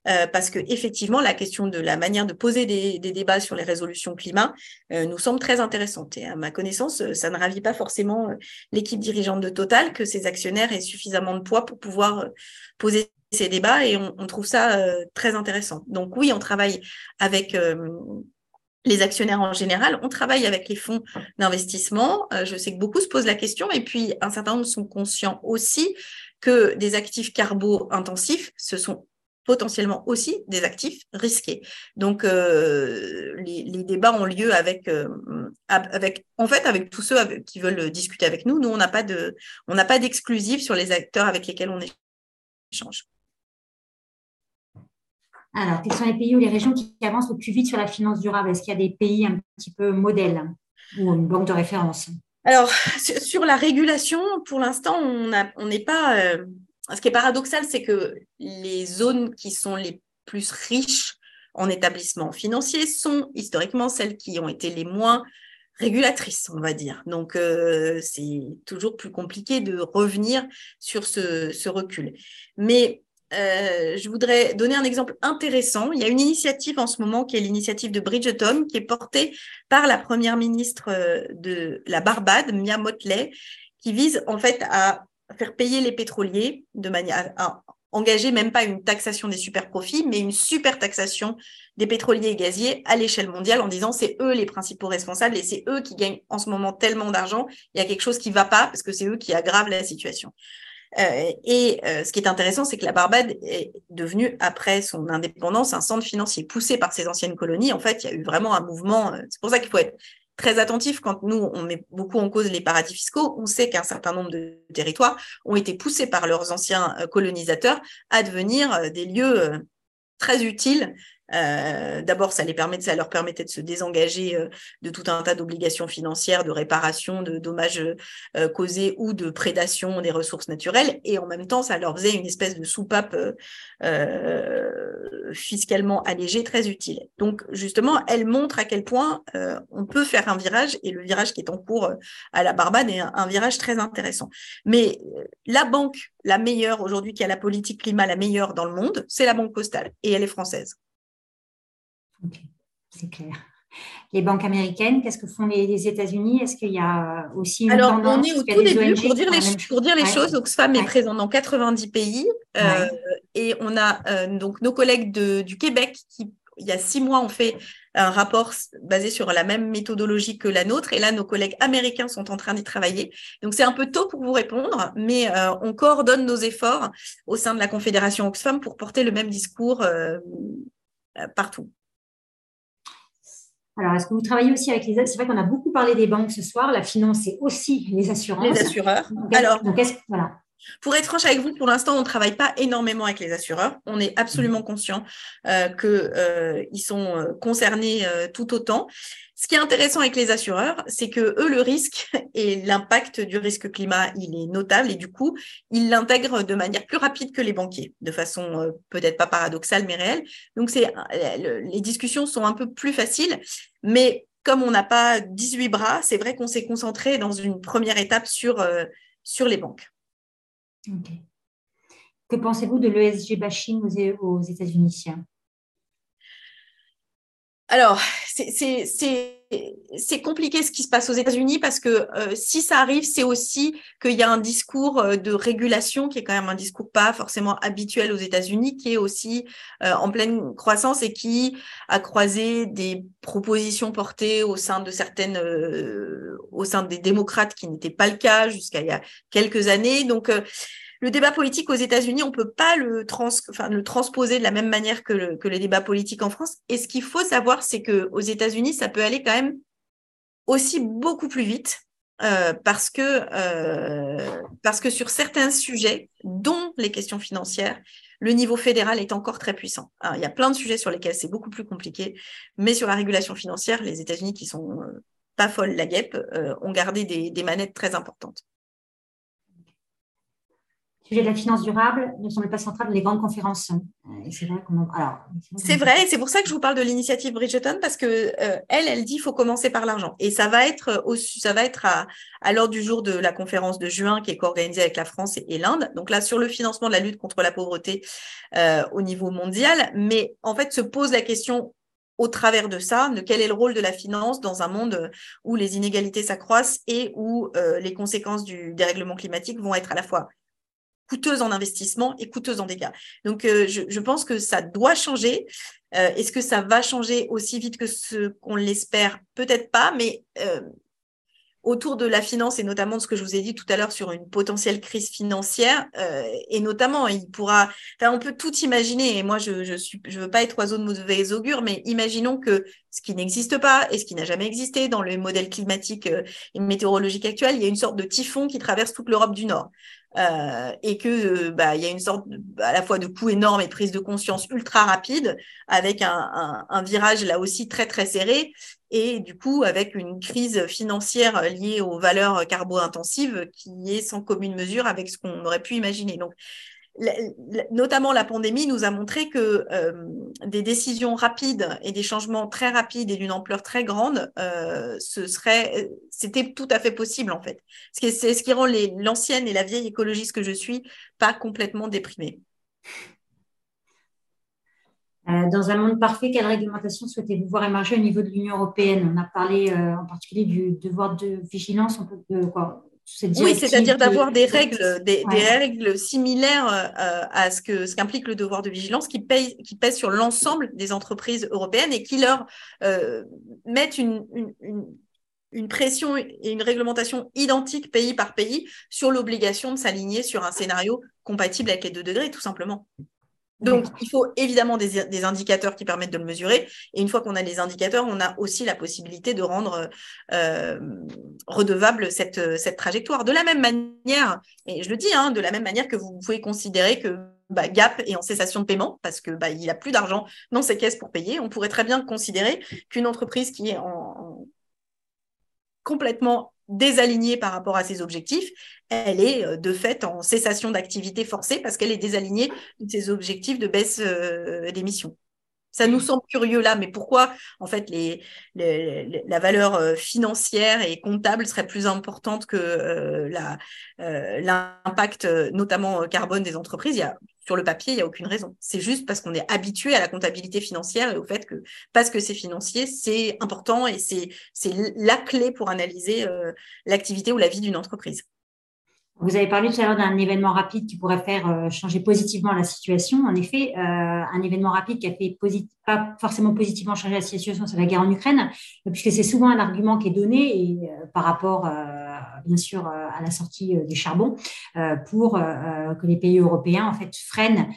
Euh, parce que effectivement, la question de la manière de poser des, débats sur les résolutions climat euh, nous semble très intéressante. Et à ma connaissance, euh, ça ne ravit pas forcément l'équipe dirigeante de Total que ses actionnaires aient suffisamment de poids pour pouvoir poser ces débats et on, trouve ça très intéressant. Donc oui, on travaille avec les actionnaires en général, on travaille avec les fonds d'investissement. je sais que beaucoup se posent la question et puis un certain nombre sont conscients aussi que des actifs carbo intensifs, ce sont potentiellement aussi des actifs risqués. Donc, euh, les, débats ont lieu avec, euh, avec, en fait, avec tous ceux qui veulent discuter avec nous. Nous, on n'a pas de, on n'a pas d'exclusif sur les acteurs avec lesquels on échange. Alors, quels sont les pays ou les régions qui avancent le plus vite sur la finance durable? Est-ce qu'il y a des pays un petit peu modèles ou une banque de référence? Alors, sur la régulation, pour l'instant, on n'est pas, euh, ce qui est paradoxal, c'est que les zones qui sont les plus riches en établissements financiers sont historiquement celles qui ont été les moins régulatrices, on va dire. Donc, euh, c'est toujours plus compliqué de revenir sur ce, recul. Mais euh, je voudrais donner un exemple intéressant. Il y a une initiative en ce moment qui est l'initiative de Bridgeton, qui est portée par la première ministre euh, de la Barbade, Mia Motley, qui vise en fait à faire payer les pétroliers de manière à engager même pas une taxation des super profits, mais une super taxation des pétroliers et gaziers à l'échelle mondiale en disant c'est eux les principaux responsables et c'est eux qui gagnent en ce moment tellement d'argent, il y a quelque chose qui va pas parce que c'est eux qui aggravent la situation. Euh, et euh, ce qui est intéressant, c'est que la Barbade est devenue, après son indépendance, un centre financier poussé par ses anciennes colonies. En fait, il y a eu vraiment un mouvement. Euh, c'est pour ça qu'il faut être très attentif quand nous, on met beaucoup en cause les paradis fiscaux. On sait qu'un certain nombre de territoires ont été poussés par leurs anciens euh, colonisateurs à devenir euh, des lieux euh, très utiles euh, D'abord, ça, les permet, ça leur permettait de se désengager euh, de tout un tas d'obligations financières, de réparation de dommages euh, causés ou de prédation des ressources naturelles. Et en même temps, ça leur faisait une espèce de soupape fiscalement allégée très utile. Donc, justement, elle montre à quel point on peut faire un virage, et le virage qui est en cours à la Barbade est un virage très intéressant. Mais la banque, la meilleure aujourd'hui, qui a la politique climat la meilleure dans le monde, c'est la Banque Postale, et elle est française c'est clair. Les banques américaines, qu'est-ce que font les, États-Unis? Est-ce qu'il y a aussi une Alors, on est au tout début. Pour dire, les, pour dire les choses, Oxfam est présent dans 90 pays euh, et on a euh, donc nos collègues du Québec qui, il y a six mois, ont fait un rapport basé sur la même méthodologie que la nôtre. Et là, nos collègues américains sont en train d'y travailler. Donc, c'est un peu tôt pour vous répondre, mais euh, on coordonne nos efforts au sein de la Confédération Oxfam pour porter le même discours partout. Alors, est-ce que vous travaillez aussi avec les... C'est vrai qu'on a beaucoup parlé des banques ce soir. La finance, c'est aussi les assurances. Les assureurs. Alors, donc, voilà. Pour être franche avec vous, pour l'instant, on ne travaille pas énormément avec les assureurs. On est absolument conscient euh, qu'ils euh, sont euh, concernés tout autant. Ce qui est intéressant avec les assureurs, c'est que eux, le risque et l'impact du risque climat, il est notable et du coup, ils l'intègrent de manière plus rapide que les banquiers, de façon peut-être pas paradoxale mais réelle. Donc, c'est les discussions sont un peu plus faciles, mais comme on n'a pas 18 bras, c'est vrai qu'on s'est concentré dans une première étape sur, sur les banques. Que pensez-vous de l'ESG bashing aux, États-Unis Alors, c'est compliqué ce qui se passe aux États-Unis parce que euh, si ça arrive, c'est aussi qu'il y a un discours euh, de régulation qui est quand même un discours pas forcément habituel aux États-Unis, qui est aussi euh, en pleine croissance et qui a croisé des propositions portées au sein de certaines, au sein des démocrates qui n'était pas le cas jusqu'à il y a quelques années. Donc le débat politique aux États-Unis, on ne peut pas le, transposer de la même manière que, le, que les débats politiques en France. Et ce qu'il faut savoir, c'est qu'aux États-Unis, ça peut aller quand même aussi beaucoup plus vite. Euh, parce que euh, parce que sur certains sujets, dont les questions financières, le niveau fédéral est encore très puissant. il y a plein de sujets sur lesquels c'est beaucoup plus compliqué, mais sur la régulation financière, les États-Unis qui sont euh, pas folles la guêpe ont gardé des manettes très importantes sujet de la finance durable ne semble pas central dans les grandes conférences. Euh, c'est vrai, c'est vrai, et c'est pour ça que je vous parle de l'initiative Bridgeton parce que euh, elle, elle dit qu'il faut commencer par l'argent, et ça va être au, ça va être à, à l'ordre du jour de la conférence de juin qui est co-organisée avec la France et, l'Inde. Donc là, sur le financement de la lutte contre la pauvreté euh, au niveau mondial, mais en fait se pose la question au travers de ça, de quel est le rôle de la finance dans un monde où les inégalités s'accroissent et où les conséquences du dérèglement climatique vont être à la fois coûteuse en investissement et coûteuse en dégâts. Donc, euh, je, pense que ça doit changer. Euh, est-ce que ça va changer aussi vite que ce qu'on l'espère? Peut-être pas, mais euh, autour de la finance et notamment de ce que je vous ai dit tout à l'heure sur une potentielle crise financière et notamment il pourra enfin, on peut tout imaginer et moi je je suis je veux pas être oiseau de mauvais augure mais imaginons que ce qui n'existe pas et ce qui n'a jamais existé dans le modèle climatique et météorologique actuel il y a une sorte de typhon qui traverse toute l'Europe du Nord euh, et que bah il y a une sorte à la fois de coût énorme et prise de conscience ultra rapide avec un, un, virage là aussi très très serré et du coup avec une crise financière liée aux valeurs carbo-intensives qui est sans commune mesure avec ce qu'on aurait pu imaginer. Donc notamment la pandémie nous a montré que euh, des décisions rapides et des changements très rapides et d'une ampleur très grande, euh, ce serait, c'était tout à fait possible en fait. C'est ce qui rend l'ancienne et la vieille écologiste que je suis pas complètement déprimée. Euh, dans un monde parfait, quelle réglementation souhaitez-vous voir émerger au niveau de l'Union européenne? On a à en particulier du devoir de vigilance. Peut, quoi, oui, c'est-à-dire d'avoir des règles, des, règles similaires euh, à ce que ce qu'implique le devoir de vigilance, qui pèse, qui pèse sur l'ensemble des entreprises européennes et qui leur euh, mettent une, une, une, pression et une réglementation identique pays par pays sur l'obligation de s'aligner sur un scénario compatible avec les deux degrés, tout simplement. Donc, il faut évidemment des, indicateurs qui permettent de le mesurer. Et une fois qu'on a les indicateurs, on a aussi la possibilité de rendre euh, redevable cette, cette trajectoire. De la même manière, et je le dis, hein, de la même manière que vous pouvez considérer que bah, Gap est en cessation de paiement parce que bah, il a plus d'argent dans ses caisses pour payer. On pourrait très bien considérer qu'une entreprise qui est en complètement désalignée par rapport à ses objectifs, elle est euh, de fait en cessation d'activité forcée parce qu'elle est désalignée de ses objectifs de baisse euh, d'émissions. Ça nous semble curieux là, mais pourquoi en fait la valeur euh, financière et comptable serait plus importante que l'impact notamment carbone des entreprises? Sur le papier, il n'y a aucune raison. C'est juste parce qu'on est habitué à la comptabilité financière et au fait que, parce que c'est financier, c'est important et c'est la clé pour analyser l'activité ou la vie d'une entreprise. Vous avez parlé tout à l'heure d'un événement rapide qui pourrait faire euh, changer positivement la situation. En effet, euh, un événement rapide qui a fait pas forcément positivement changer la situation, c'est la guerre en Ukraine, puisque c'est souvent un argument qui est donné et, euh, par rapport, bien sûr, à la sortie du charbon, pour que les pays européens en fait freinent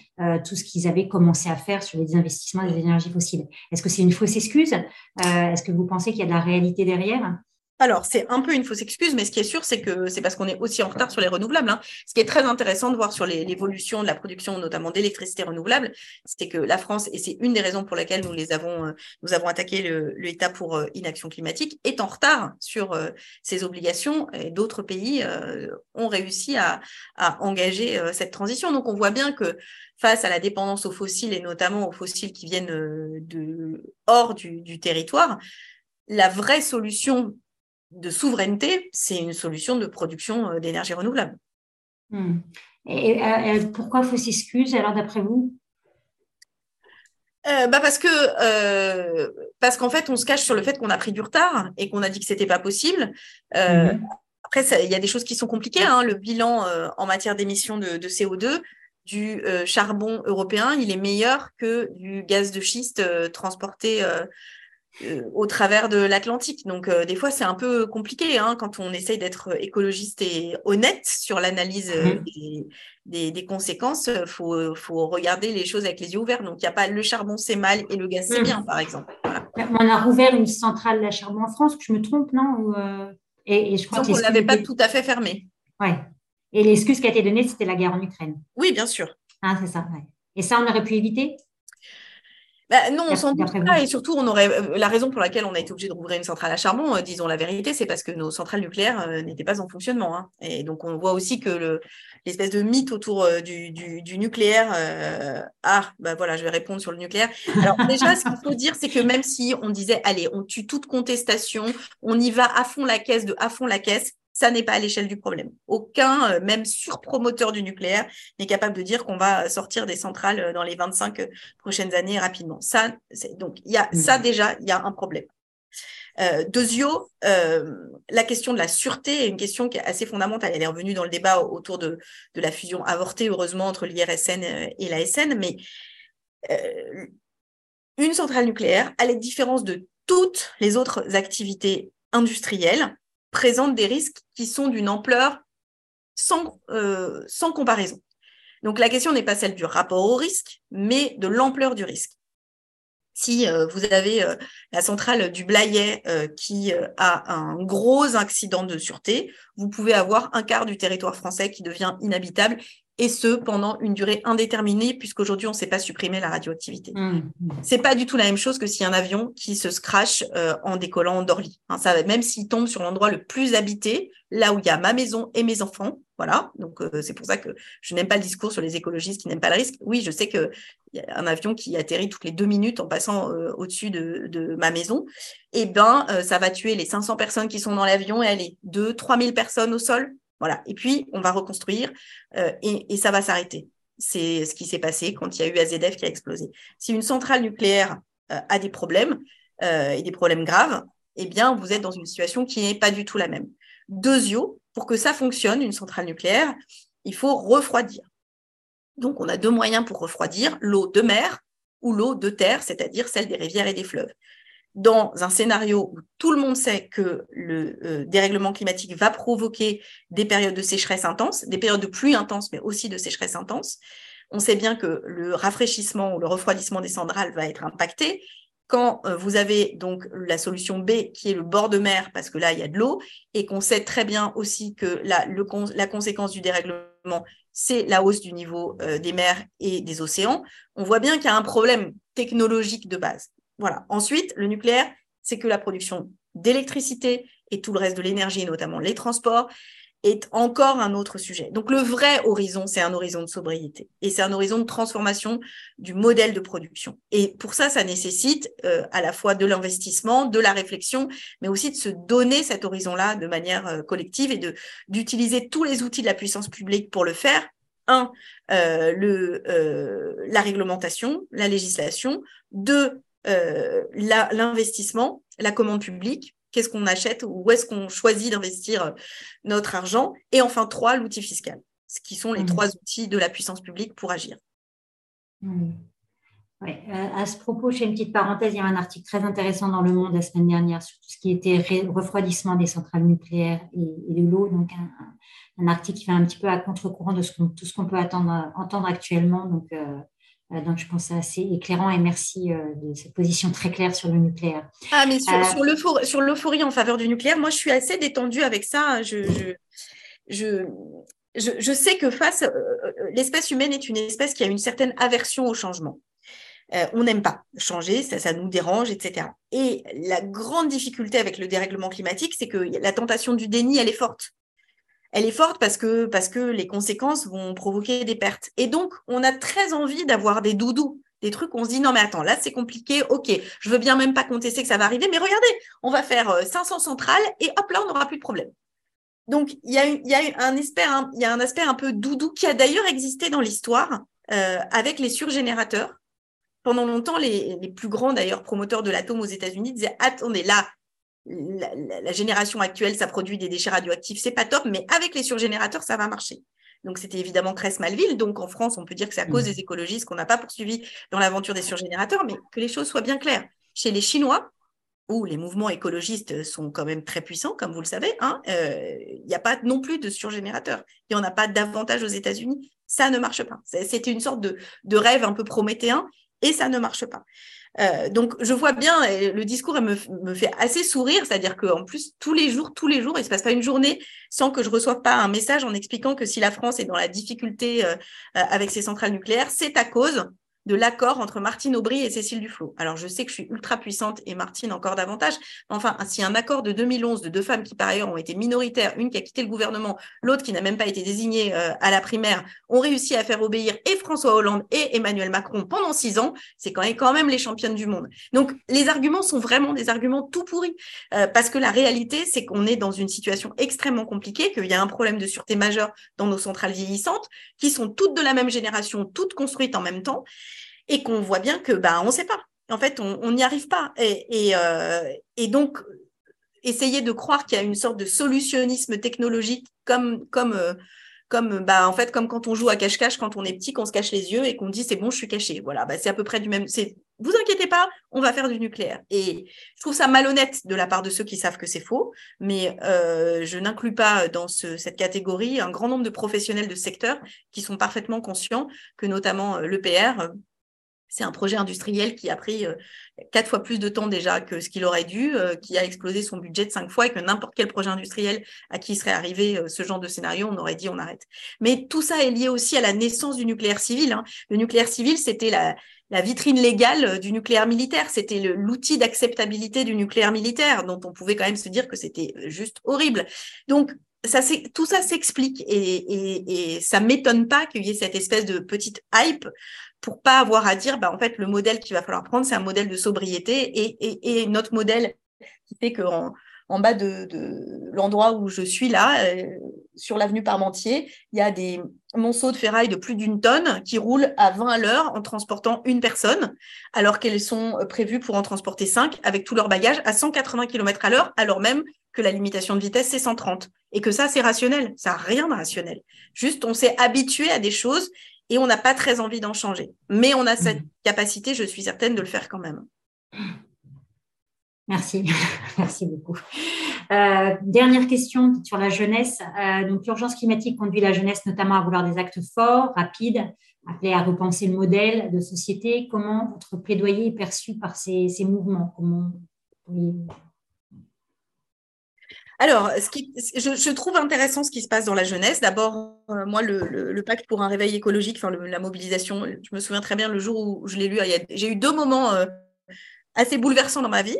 tout ce qu'ils avaient commencé à faire sur les investissements des énergies fossiles. Est-ce que c'est une fausse excuse? Est-ce que vous pensez qu'il y a de la réalité derrière? Alors, c'est un peu une fausse excuse, mais ce qui est sûr, c'est que c'est parce qu'on est aussi en retard sur les renouvelables. Hein. Ce qui est très intéressant de voir sur l'évolution de la production, notamment d'électricité renouvelable, c'est que la France, et c'est une des raisons pour lesquelles nous les avons, euh, nous avons attaqué l'État pour euh, inaction climatique, est en retard sur euh, ses obligations. Et d'autres pays ont réussi à, engager cette transition. Donc, on voit bien que face à la dépendance aux fossiles et notamment aux fossiles qui viennent de hors du territoire, la vraie solution de souveraineté, c'est une solution de production euh, d'énergie renouvelable. Hmm. Et, euh, pourquoi faut s'excuser alors d'après vous? Euh, bah parce que parce qu'en fait on se cache sur le fait qu'on a pris du retard et qu'on a dit que c'était pas possible. Hmm. Après il y a des choses qui sont compliquées. Hein. Le bilan en matière d'émissions de, de, CO2 du charbon européen il est meilleur que du gaz de schiste transporté au travers de l'Atlantique. Donc, euh, des fois, c'est un peu compliqué hein, quand on essaye d'être écologiste et honnête sur l'analyse euh, mmh. des, conséquences. Il faut, faut, regarder les choses avec les yeux ouverts. Donc, il n'y a pas le charbon, c'est mal et le gaz, c'est mmh. bien, par exemple. On a rouvert une centrale à charbon en France, je me trompe, non et, je crois qu'on ne l'avait pas tout à fait fermée. Oui. Et l'excuse qui a été donnée, c'était la guerre en Ukraine. Oui, bien sûr. Ah, c'est ça. Et ça, on aurait pu éviter? Bah, non, sans doute pas. Et surtout, on aurait euh, la raison pour laquelle on a été obligé de rouvrir une centrale à charbon, euh, disons la vérité, c'est parce que nos centrales nucléaires euh, n'étaient pas en fonctionnement. Hein. Et donc, on voit aussi que l'espèce de mythe autour du, nucléaire. ah, bah voilà, je vais répondre sur le nucléaire. Alors déjà, ce qu'il faut dire, c'est que même si on disait, allez, on tue toute contestation, on y va à fond la caisse de à fond la caisse, ça n'est pas à l'échelle du problème. Aucun, euh, même surpromoteur du nucléaire, n'est capable de dire qu'on va sortir des centrales euh, dans les 25 euh, prochaines années rapidement. Ça, donc, il y a ça mmh. déjà, il y a un problème. Euh, Deuxio, la question de la sûreté est une question qui est assez fondamentale. Elle est revenue dans le débat autour de, de la fusion avortée, heureusement, entre l'IRSN et la SN, mais une centrale nucléaire, à la différence de toutes les autres activités industrielles, présente des risques qui sont d'une ampleur sans, euh, sans comparaison. Donc la question n'est pas celle du rapport au risque, mais de l'ampleur du risque. Si euh, vous avez euh, la centrale du Blayet qui a un gros accident de sûreté, vous pouvez avoir un quart du territoire français qui devient inhabitable et ce pendant une durée indéterminée, puisqu'aujourd'hui, on ne sait pas supprimer la radioactivité. Mmh. C'est pas du tout la même chose que si un avion qui se crache euh, en décollant d'Orly. Hein, ça, même s'il tombe sur l'endroit le plus habité, là où il y a ma maison et mes enfants, voilà. Donc euh, c'est pour ça que je n'aime pas le discours sur les écologistes qui n'aiment pas le risque. Oui, je sais qu'il y a un avion qui atterrit toutes les deux minutes en passant euh, au-dessus de, ma maison. Eh ben, ça va tuer les 500 personnes qui sont dans l'avion et aller 2 3000 personnes au sol voilà. Et puis, on va reconstruire euh, et, ça va s'arrêter. C'est ce qui s'est passé quand il y a eu AZF qui a explosé. Si une centrale nucléaire euh, a des problèmes euh, et des problèmes graves, eh bien, vous êtes dans une situation qui n'est pas du tout la même. Deuxièmement, pour que ça fonctionne, une centrale nucléaire, il faut refroidir. Donc, on a deux moyens pour refroidir, l'eau de mer ou l'eau de terre, c'est-à-dire celle des rivières et des fleuves dans un scénario où tout le monde sait que le euh, dérèglement climatique va provoquer des périodes de sécheresse intense, des périodes de pluie intense, mais aussi de sécheresse intense, on sait bien que le rafraîchissement ou le refroidissement des centrales va être impacté. Quand euh, vous avez donc la solution B qui est le bord de mer, parce que là, il y a de l'eau, et qu'on sait très bien aussi que la, conséquence du dérèglement, c'est la hausse du niveau euh, des mers et des océans, on voit bien qu'il y a un problème technologique de base. Voilà. Ensuite, le nucléaire, c'est que la production d'électricité et tout le reste de l'énergie, notamment les transports, est encore un autre sujet. Donc le vrai horizon, c'est un horizon de sobriété et c'est un horizon de transformation du modèle de production. Et pour ça, ça nécessite euh, à la fois de l'investissement, de la réflexion, mais aussi de se donner cet horizon-là de manière euh, collective et de d'utiliser tous les outils de la puissance publique pour le faire. Un, euh, le, la réglementation, la législation. Deux, l'investissement, la, commande publique, qu'est-ce qu'on achète, où est-ce qu'on choisit d'investir notre argent. Et enfin, trois, l'outil fiscal, ce qui sont les mmh. trois outils de la puissance publique pour agir. Mmh. Euh, à ce propos, je fais une petite parenthèse. Il y a un article très intéressant dans Le Monde la semaine dernière sur tout ce qui était refroidissement des centrales nucléaires et, de l'eau. Donc, un, article qui va un petit peu à contre-courant de tout ce qu'on peut attendre, entendre actuellement. Donc, euh, euh, donc, je pense que c'est assez éclairant et merci de cette position très claire sur le nucléaire. Ah, mais sur, l'euphorie en faveur du nucléaire, moi, je suis assez détendue avec ça. Je, je, je sais que face, l'espèce humaine est une espèce qui a une certaine aversion au changement. Euh, on n'aime pas changer, ça, ça nous dérange, etc. Et la grande difficulté avec le dérèglement climatique, c'est que la tentation du déni, elle est forte. Elle est forte parce que, parce que les conséquences vont provoquer des pertes. Et donc, on a très envie d'avoir des doudous, des trucs où on se dit non mais attends, là c'est compliqué, ok, je veux bien même pas contester que ça va arriver, mais regardez, on va faire 500 euh, centrales et hop là, on n'aura plus de problème. Donc, il y a, y a un, aspect, y a un aspect un peu doudou qui a d'ailleurs existé dans l'histoire euh, avec les surgénérateurs pendant longtemps, les, plus grands d'ailleurs promoteurs de l'atome aux États-Unis disaient attendez, là, la, génération actuelle, ça produit des déchets radioactifs, c'est pas top, mais avec les surgénérateurs, ça va marcher. Donc, c'était évidemment Cress-Malville. Donc, en France, on peut dire que c'est à cause mmh. des écologistes qu'on n'a pas poursuivi dans l'aventure des surgénérateurs, mais que les choses soient bien claires. Chez les Chinois, où les mouvements écologistes sont quand même très puissants, comme vous le savez, hein, euh, il n'y a pas non plus de surgénérateurs. Il n'y en a pas davantage aux États-Unis. Ça ne marche pas. C'était une sorte de, de, rêve un peu prométhéen et ça ne marche pas. Euh, donc, je vois bien, le discours me, me fait assez sourire, c'est-à-dire qu'en plus, tous les jours, tous les jours, il ne se passe pas une journée sans que je reçoive pas un message en expliquant que si la France est dans la difficulté euh, euh, avec ses centrales nucléaires, c'est à cause de l'accord entre Martine Aubry et Cécile Duflot. Alors, je sais que je suis ultra puissante et Martine encore davantage. Enfin, si un accord de 2011 de deux femmes qui, par ailleurs, ont été minoritaires, une qui a quitté le gouvernement, l'autre qui n'a même pas été désignée euh, à la primaire, ont réussi à faire obéir et François Hollande et Emmanuel Macron pendant six ans, c'est quand même les championnes du monde. Donc, les arguments sont vraiment des arguments tout pourris. Euh, parce que la réalité, c'est qu'on est dans une situation extrêmement compliquée, qu'il y a un problème de sûreté majeur dans nos centrales vieillissantes, qui sont toutes de la même génération, toutes construites en même temps et qu'on voit bien que ben on ne sait pas. En fait, on n'y arrive pas. Et, euh, et, donc, essayer de croire qu'il y a une sorte de solutionnisme technologique comme, comme, euh, comme, bah, en fait, comme quand on joue à cache-cache quand on est petit, qu'on se cache les yeux et qu'on dit c'est bon, je suis caché. Voilà, bah, c'est à peu près du même. C'est vous inquiétez pas, on va faire du nucléaire. Et je trouve ça malhonnête de la part de ceux qui savent que c'est faux, mais euh, je n'inclus pas dans cette catégorie un grand nombre de professionnels de secteur qui sont parfaitement conscients que notamment l'EPR, c'est un projet industriel qui a pris euh, quatre fois plus de temps déjà que ce qu'il aurait dû, euh, qui a explosé son budget de cinq fois et que n'importe quel projet industriel à qui serait arrivé euh, ce genre de scénario, on aurait dit on arrête. Mais tout ça est lié aussi à la naissance du nucléaire civil. Hein. Le nucléaire civil, c'était la, vitrine légale du nucléaire militaire. C'était l'outil d'acceptabilité du nucléaire militaire, dont on pouvait quand même se dire que c'était juste horrible. Donc, tout ça s'explique et, et, et ça m'étonne pas qu'il y ait cette espèce de petite hype pour pas avoir à dire, bah, en fait, le modèle qu'il va falloir prendre, c'est un modèle de sobriété et, notre modèle qui fait qu'en en bas de, l'endroit où je suis là, euh, sur l'avenue Parmentier, il y a des monceaux de ferraille de plus d'une tonne qui roulent à 20 à l'heure en transportant une personne, alors qu'elles sont prévues pour en transporter 5 avec tout leur bagage à 180 km à l'heure, alors même que la limitation de vitesse, c'est 130. Et que ça, c'est rationnel. Ça n'a rien de rationnel. Juste, on s'est habitué à des choses et on n'a pas très envie d'en changer. Mais on a cette mmh. capacité, je suis certaine, de le faire quand même. Merci, merci beaucoup. Euh, dernière question sur la jeunesse. Euh, donc, l'urgence climatique conduit la jeunesse notamment à vouloir des actes forts, rapides, appelés à repenser le modèle de société. Comment votre plaidoyer est perçu par ces, mouvements? Comment alors, ce qui, je, trouve intéressant ce qui se passe dans la jeunesse. D'abord, euh, moi, le, pacte pour un réveil écologique, enfin, la mobilisation, je me souviens très bien le jour où je l'ai lu, j'ai eu deux moments euh, assez bouleversants dans ma vie.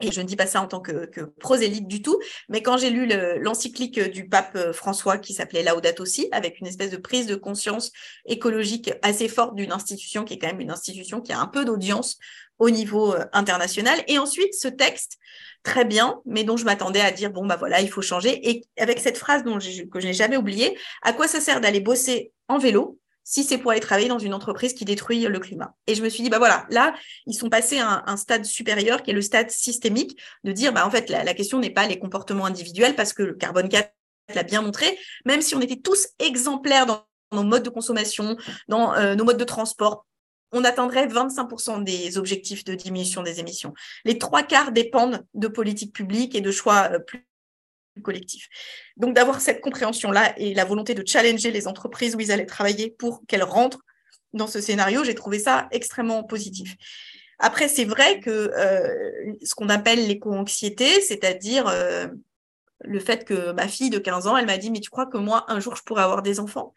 Et je ne dis pas ça en tant que, prosélyte du tout, mais quand j'ai lu l'encyclique du pape euh, François qui s'appelait Laudato Si, avec une espèce de prise de conscience écologique assez forte d'une institution qui est quand même une institution qui a un peu d'audience au niveau international. Et ensuite, ce texte très bien, mais dont je m'attendais à dire, bon, bah voilà, il faut changer. Et avec cette phrase dont que je n'ai jamais oubliée, à quoi ça sert d'aller bosser en vélo si c'est pour aller travailler dans une entreprise qui détruit le climat. Et je me suis dit, bah voilà, là, ils sont passés à un, stade supérieur qui est le stade systémique, de dire, bah en fait, la, question n'est pas les comportements individuels, parce que le carbone 4 l'a bien montré, même si on était tous exemplaires dans nos modes de consommation, dans euh, nos modes de transport, on atteindrait 25% des objectifs de diminution des émissions. Les trois quarts dépendent de politiques publiques et de choix euh, plus collectif. Donc d'avoir cette compréhension-là et la volonté de challenger les entreprises où ils allaient travailler pour qu'elles rentrent dans ce scénario, j'ai trouvé ça extrêmement positif. Après, c'est vrai que euh, ce qu'on appelle l'éco-anxiété, c'est-à-dire euh, le fait que ma fille de 15 ans, elle m'a dit, mais tu crois que moi, un jour, je pourrais avoir des enfants?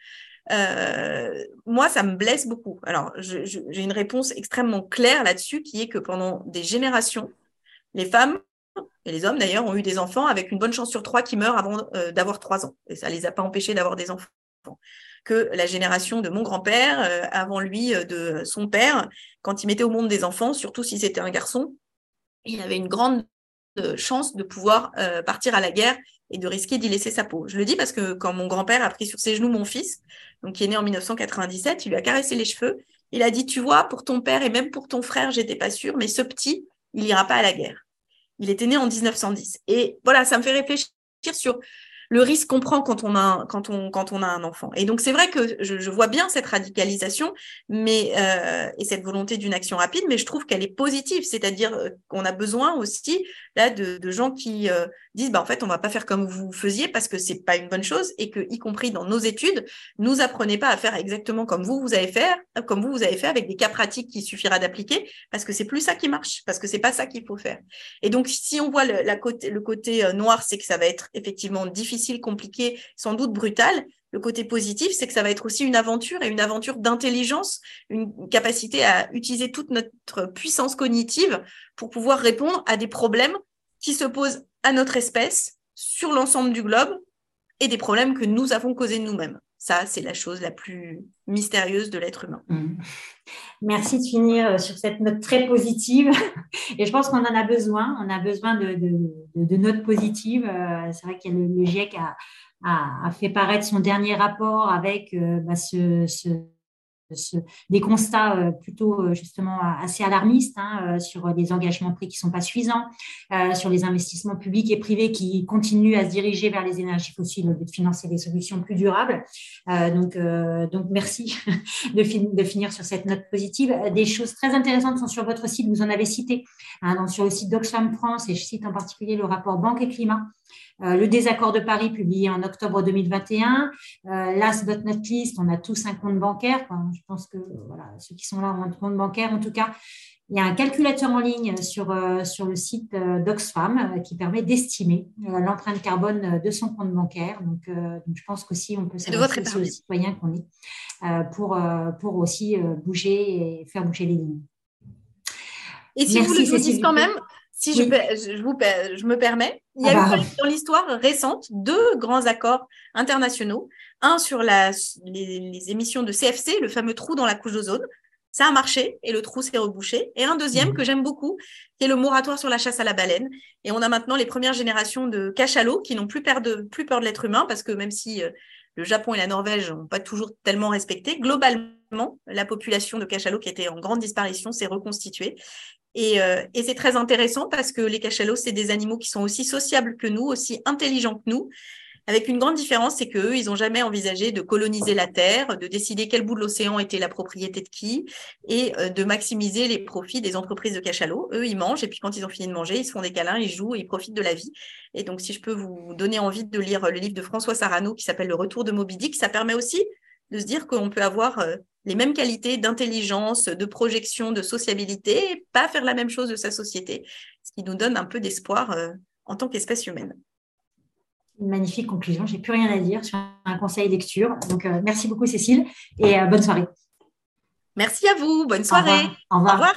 Euh, moi, ça me blesse beaucoup. Alors, j'ai une réponse extrêmement claire là-dessus, qui est que pendant des générations, les femmes et les hommes d'ailleurs ont eu des enfants avec une bonne chance sur trois qui meurent avant euh, d'avoir trois ans. Et ça ne les a pas empêchés d'avoir des enfants. Que la génération de mon grand-père, euh, avant lui, euh, de son père, quand il mettait au monde des enfants, surtout si c'était un garçon, il avait une grande chance de pouvoir partir à la guerre et de risquer d'y laisser sa peau. Je le dis parce que quand mon grand-père a pris sur ses genoux mon fils, qui est né en 1997, il lui a caressé les cheveux. Il a dit, tu vois, pour ton père et même pour ton frère, j'étais pas sûre, mais ce petit, il n'ira pas à la guerre. Il était né en 1910. Et voilà, ça me fait réfléchir sur le risque qu'on prend quand on, a, quand, on, quand on a un enfant. Et donc, c'est vrai que je, vois bien cette radicalisation mais, euh, et cette volonté d'une action rapide, mais je trouve qu'elle est positive, c'est-à-dire euh, qu'on a besoin aussi là, de, gens qui euh, disent, bah, en fait, on va pas faire comme vous faisiez parce que c'est pas une bonne chose et que, y compris dans nos études, nous apprenez pas à faire exactement comme vous, vous avez fait, comme vous, vous avez fait avec des cas pratiques qu'il suffira d'appliquer parce que c'est plus ça qui marche, parce que c'est pas ça qu'il faut faire. Et donc, si on voit le, côté, le côté noir, c'est que ça va être effectivement difficile compliqué, sans doute brutal. Le côté positif, c'est que ça va être aussi une aventure et une aventure d'intelligence, une capacité à utiliser toute notre puissance cognitive pour pouvoir répondre à des problèmes qui se posent à notre espèce sur l'ensemble du globe et des problèmes que nous avons causés nous-mêmes. Ça, c'est la chose la plus mystérieuse de l'être humain. Mmh. Merci de finir euh, sur cette note très positive. Et je pense qu'on en a besoin. On a besoin de, notes positives. Euh, c'est vrai que le, GIEC a, fait paraître son dernier rapport avec euh, bah, ce des constats euh, plutôt euh, justement assez alarmistes hein, euh, sur les engagements pris qui ne sont pas suffisants, sur les investissements publics et privés qui continuent à se diriger vers les énergies fossiles au lieu de financer des solutions plus durables. donc, donc merci de, de, finir sur cette note positive. Des choses très intéressantes sont sur votre site, vous en avez cité, hein, sur le site d'Oxfam France, et je cite en particulier le rapport Banque et Climat, euh, le désaccord de Paris, publié en octobre 2021. Euh, last but not least, on a tous un compte bancaire. je pense que voilà, ceux qui sont là ont un compte bancaire. En tout cas, il y a un calculateur en ligne sur, euh, sur le site d'Oxfam qui permet d'estimer l'empreinte carbone de son compte bancaire. Donc, je pense qu'aussi, on peut s'adresser aux citoyens qu'on est pour, pour aussi bouger et faire bouger les lignes. Et si vous que je vous dise quand même, si je, je, vous, je, me permets, il y a ah eu bah. dans l'histoire récente deux grands accords internationaux. Un sur la, les, émissions de CFC, le fameux trou dans la couche d'ozone. Ça a marché et le trou s'est rebouché. Et un deuxième mmh. que j'aime beaucoup, qui est le moratoire sur la chasse à la baleine. Et on a maintenant les premières générations de cachalots qui n'ont plus peur de, plus peur de l'être humain parce que même si euh, le Japon et la Norvège n'ont pas toujours tellement respecté, globalement, la population de cachalots qui était en grande disparition s'est reconstituée. Euh, et, c'est très intéressant parce que les cachalots, c'est des animaux qui sont aussi sociables que nous, aussi intelligents que nous, avec une grande différence, c'est qu'eux, ils n'ont jamais envisagé de coloniser la Terre, de décider quel bout de l'océan était la propriété de qui, et euh, de maximiser les profits des entreprises de cachalots. Eux, ils mangent, et puis quand ils ont fini de manger, ils se font des câlins, ils jouent, et ils profitent de la vie. Et donc, si je peux vous donner envie de lire le livre de François Sarano qui s'appelle Le Retour de Moby Dick, ça permet aussi de se dire qu'on peut avoir euh, les mêmes qualités d'intelligence, de projection, de sociabilité, pas faire la même chose de sa société, ce qui nous donne un peu d'espoir euh, en tant qu'espèce humaine. Une magnifique conclusion, j'ai plus rien à dire sur un conseil lecture. Donc euh, merci beaucoup Cécile et bonne soirée. Merci à vous, bonne soirée. Au revoir. Au revoir.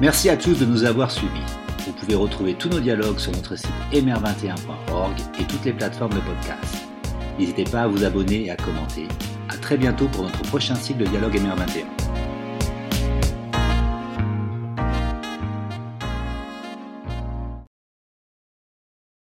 Merci à tous de nous avoir suivis. Vous pouvez retrouver tous nos dialogues sur notre site mr21.org et toutes les plateformes de podcast. N'hésitez pas à vous abonner et à commenter. À très bientôt pour notre prochain cycle de Dialogue MR21.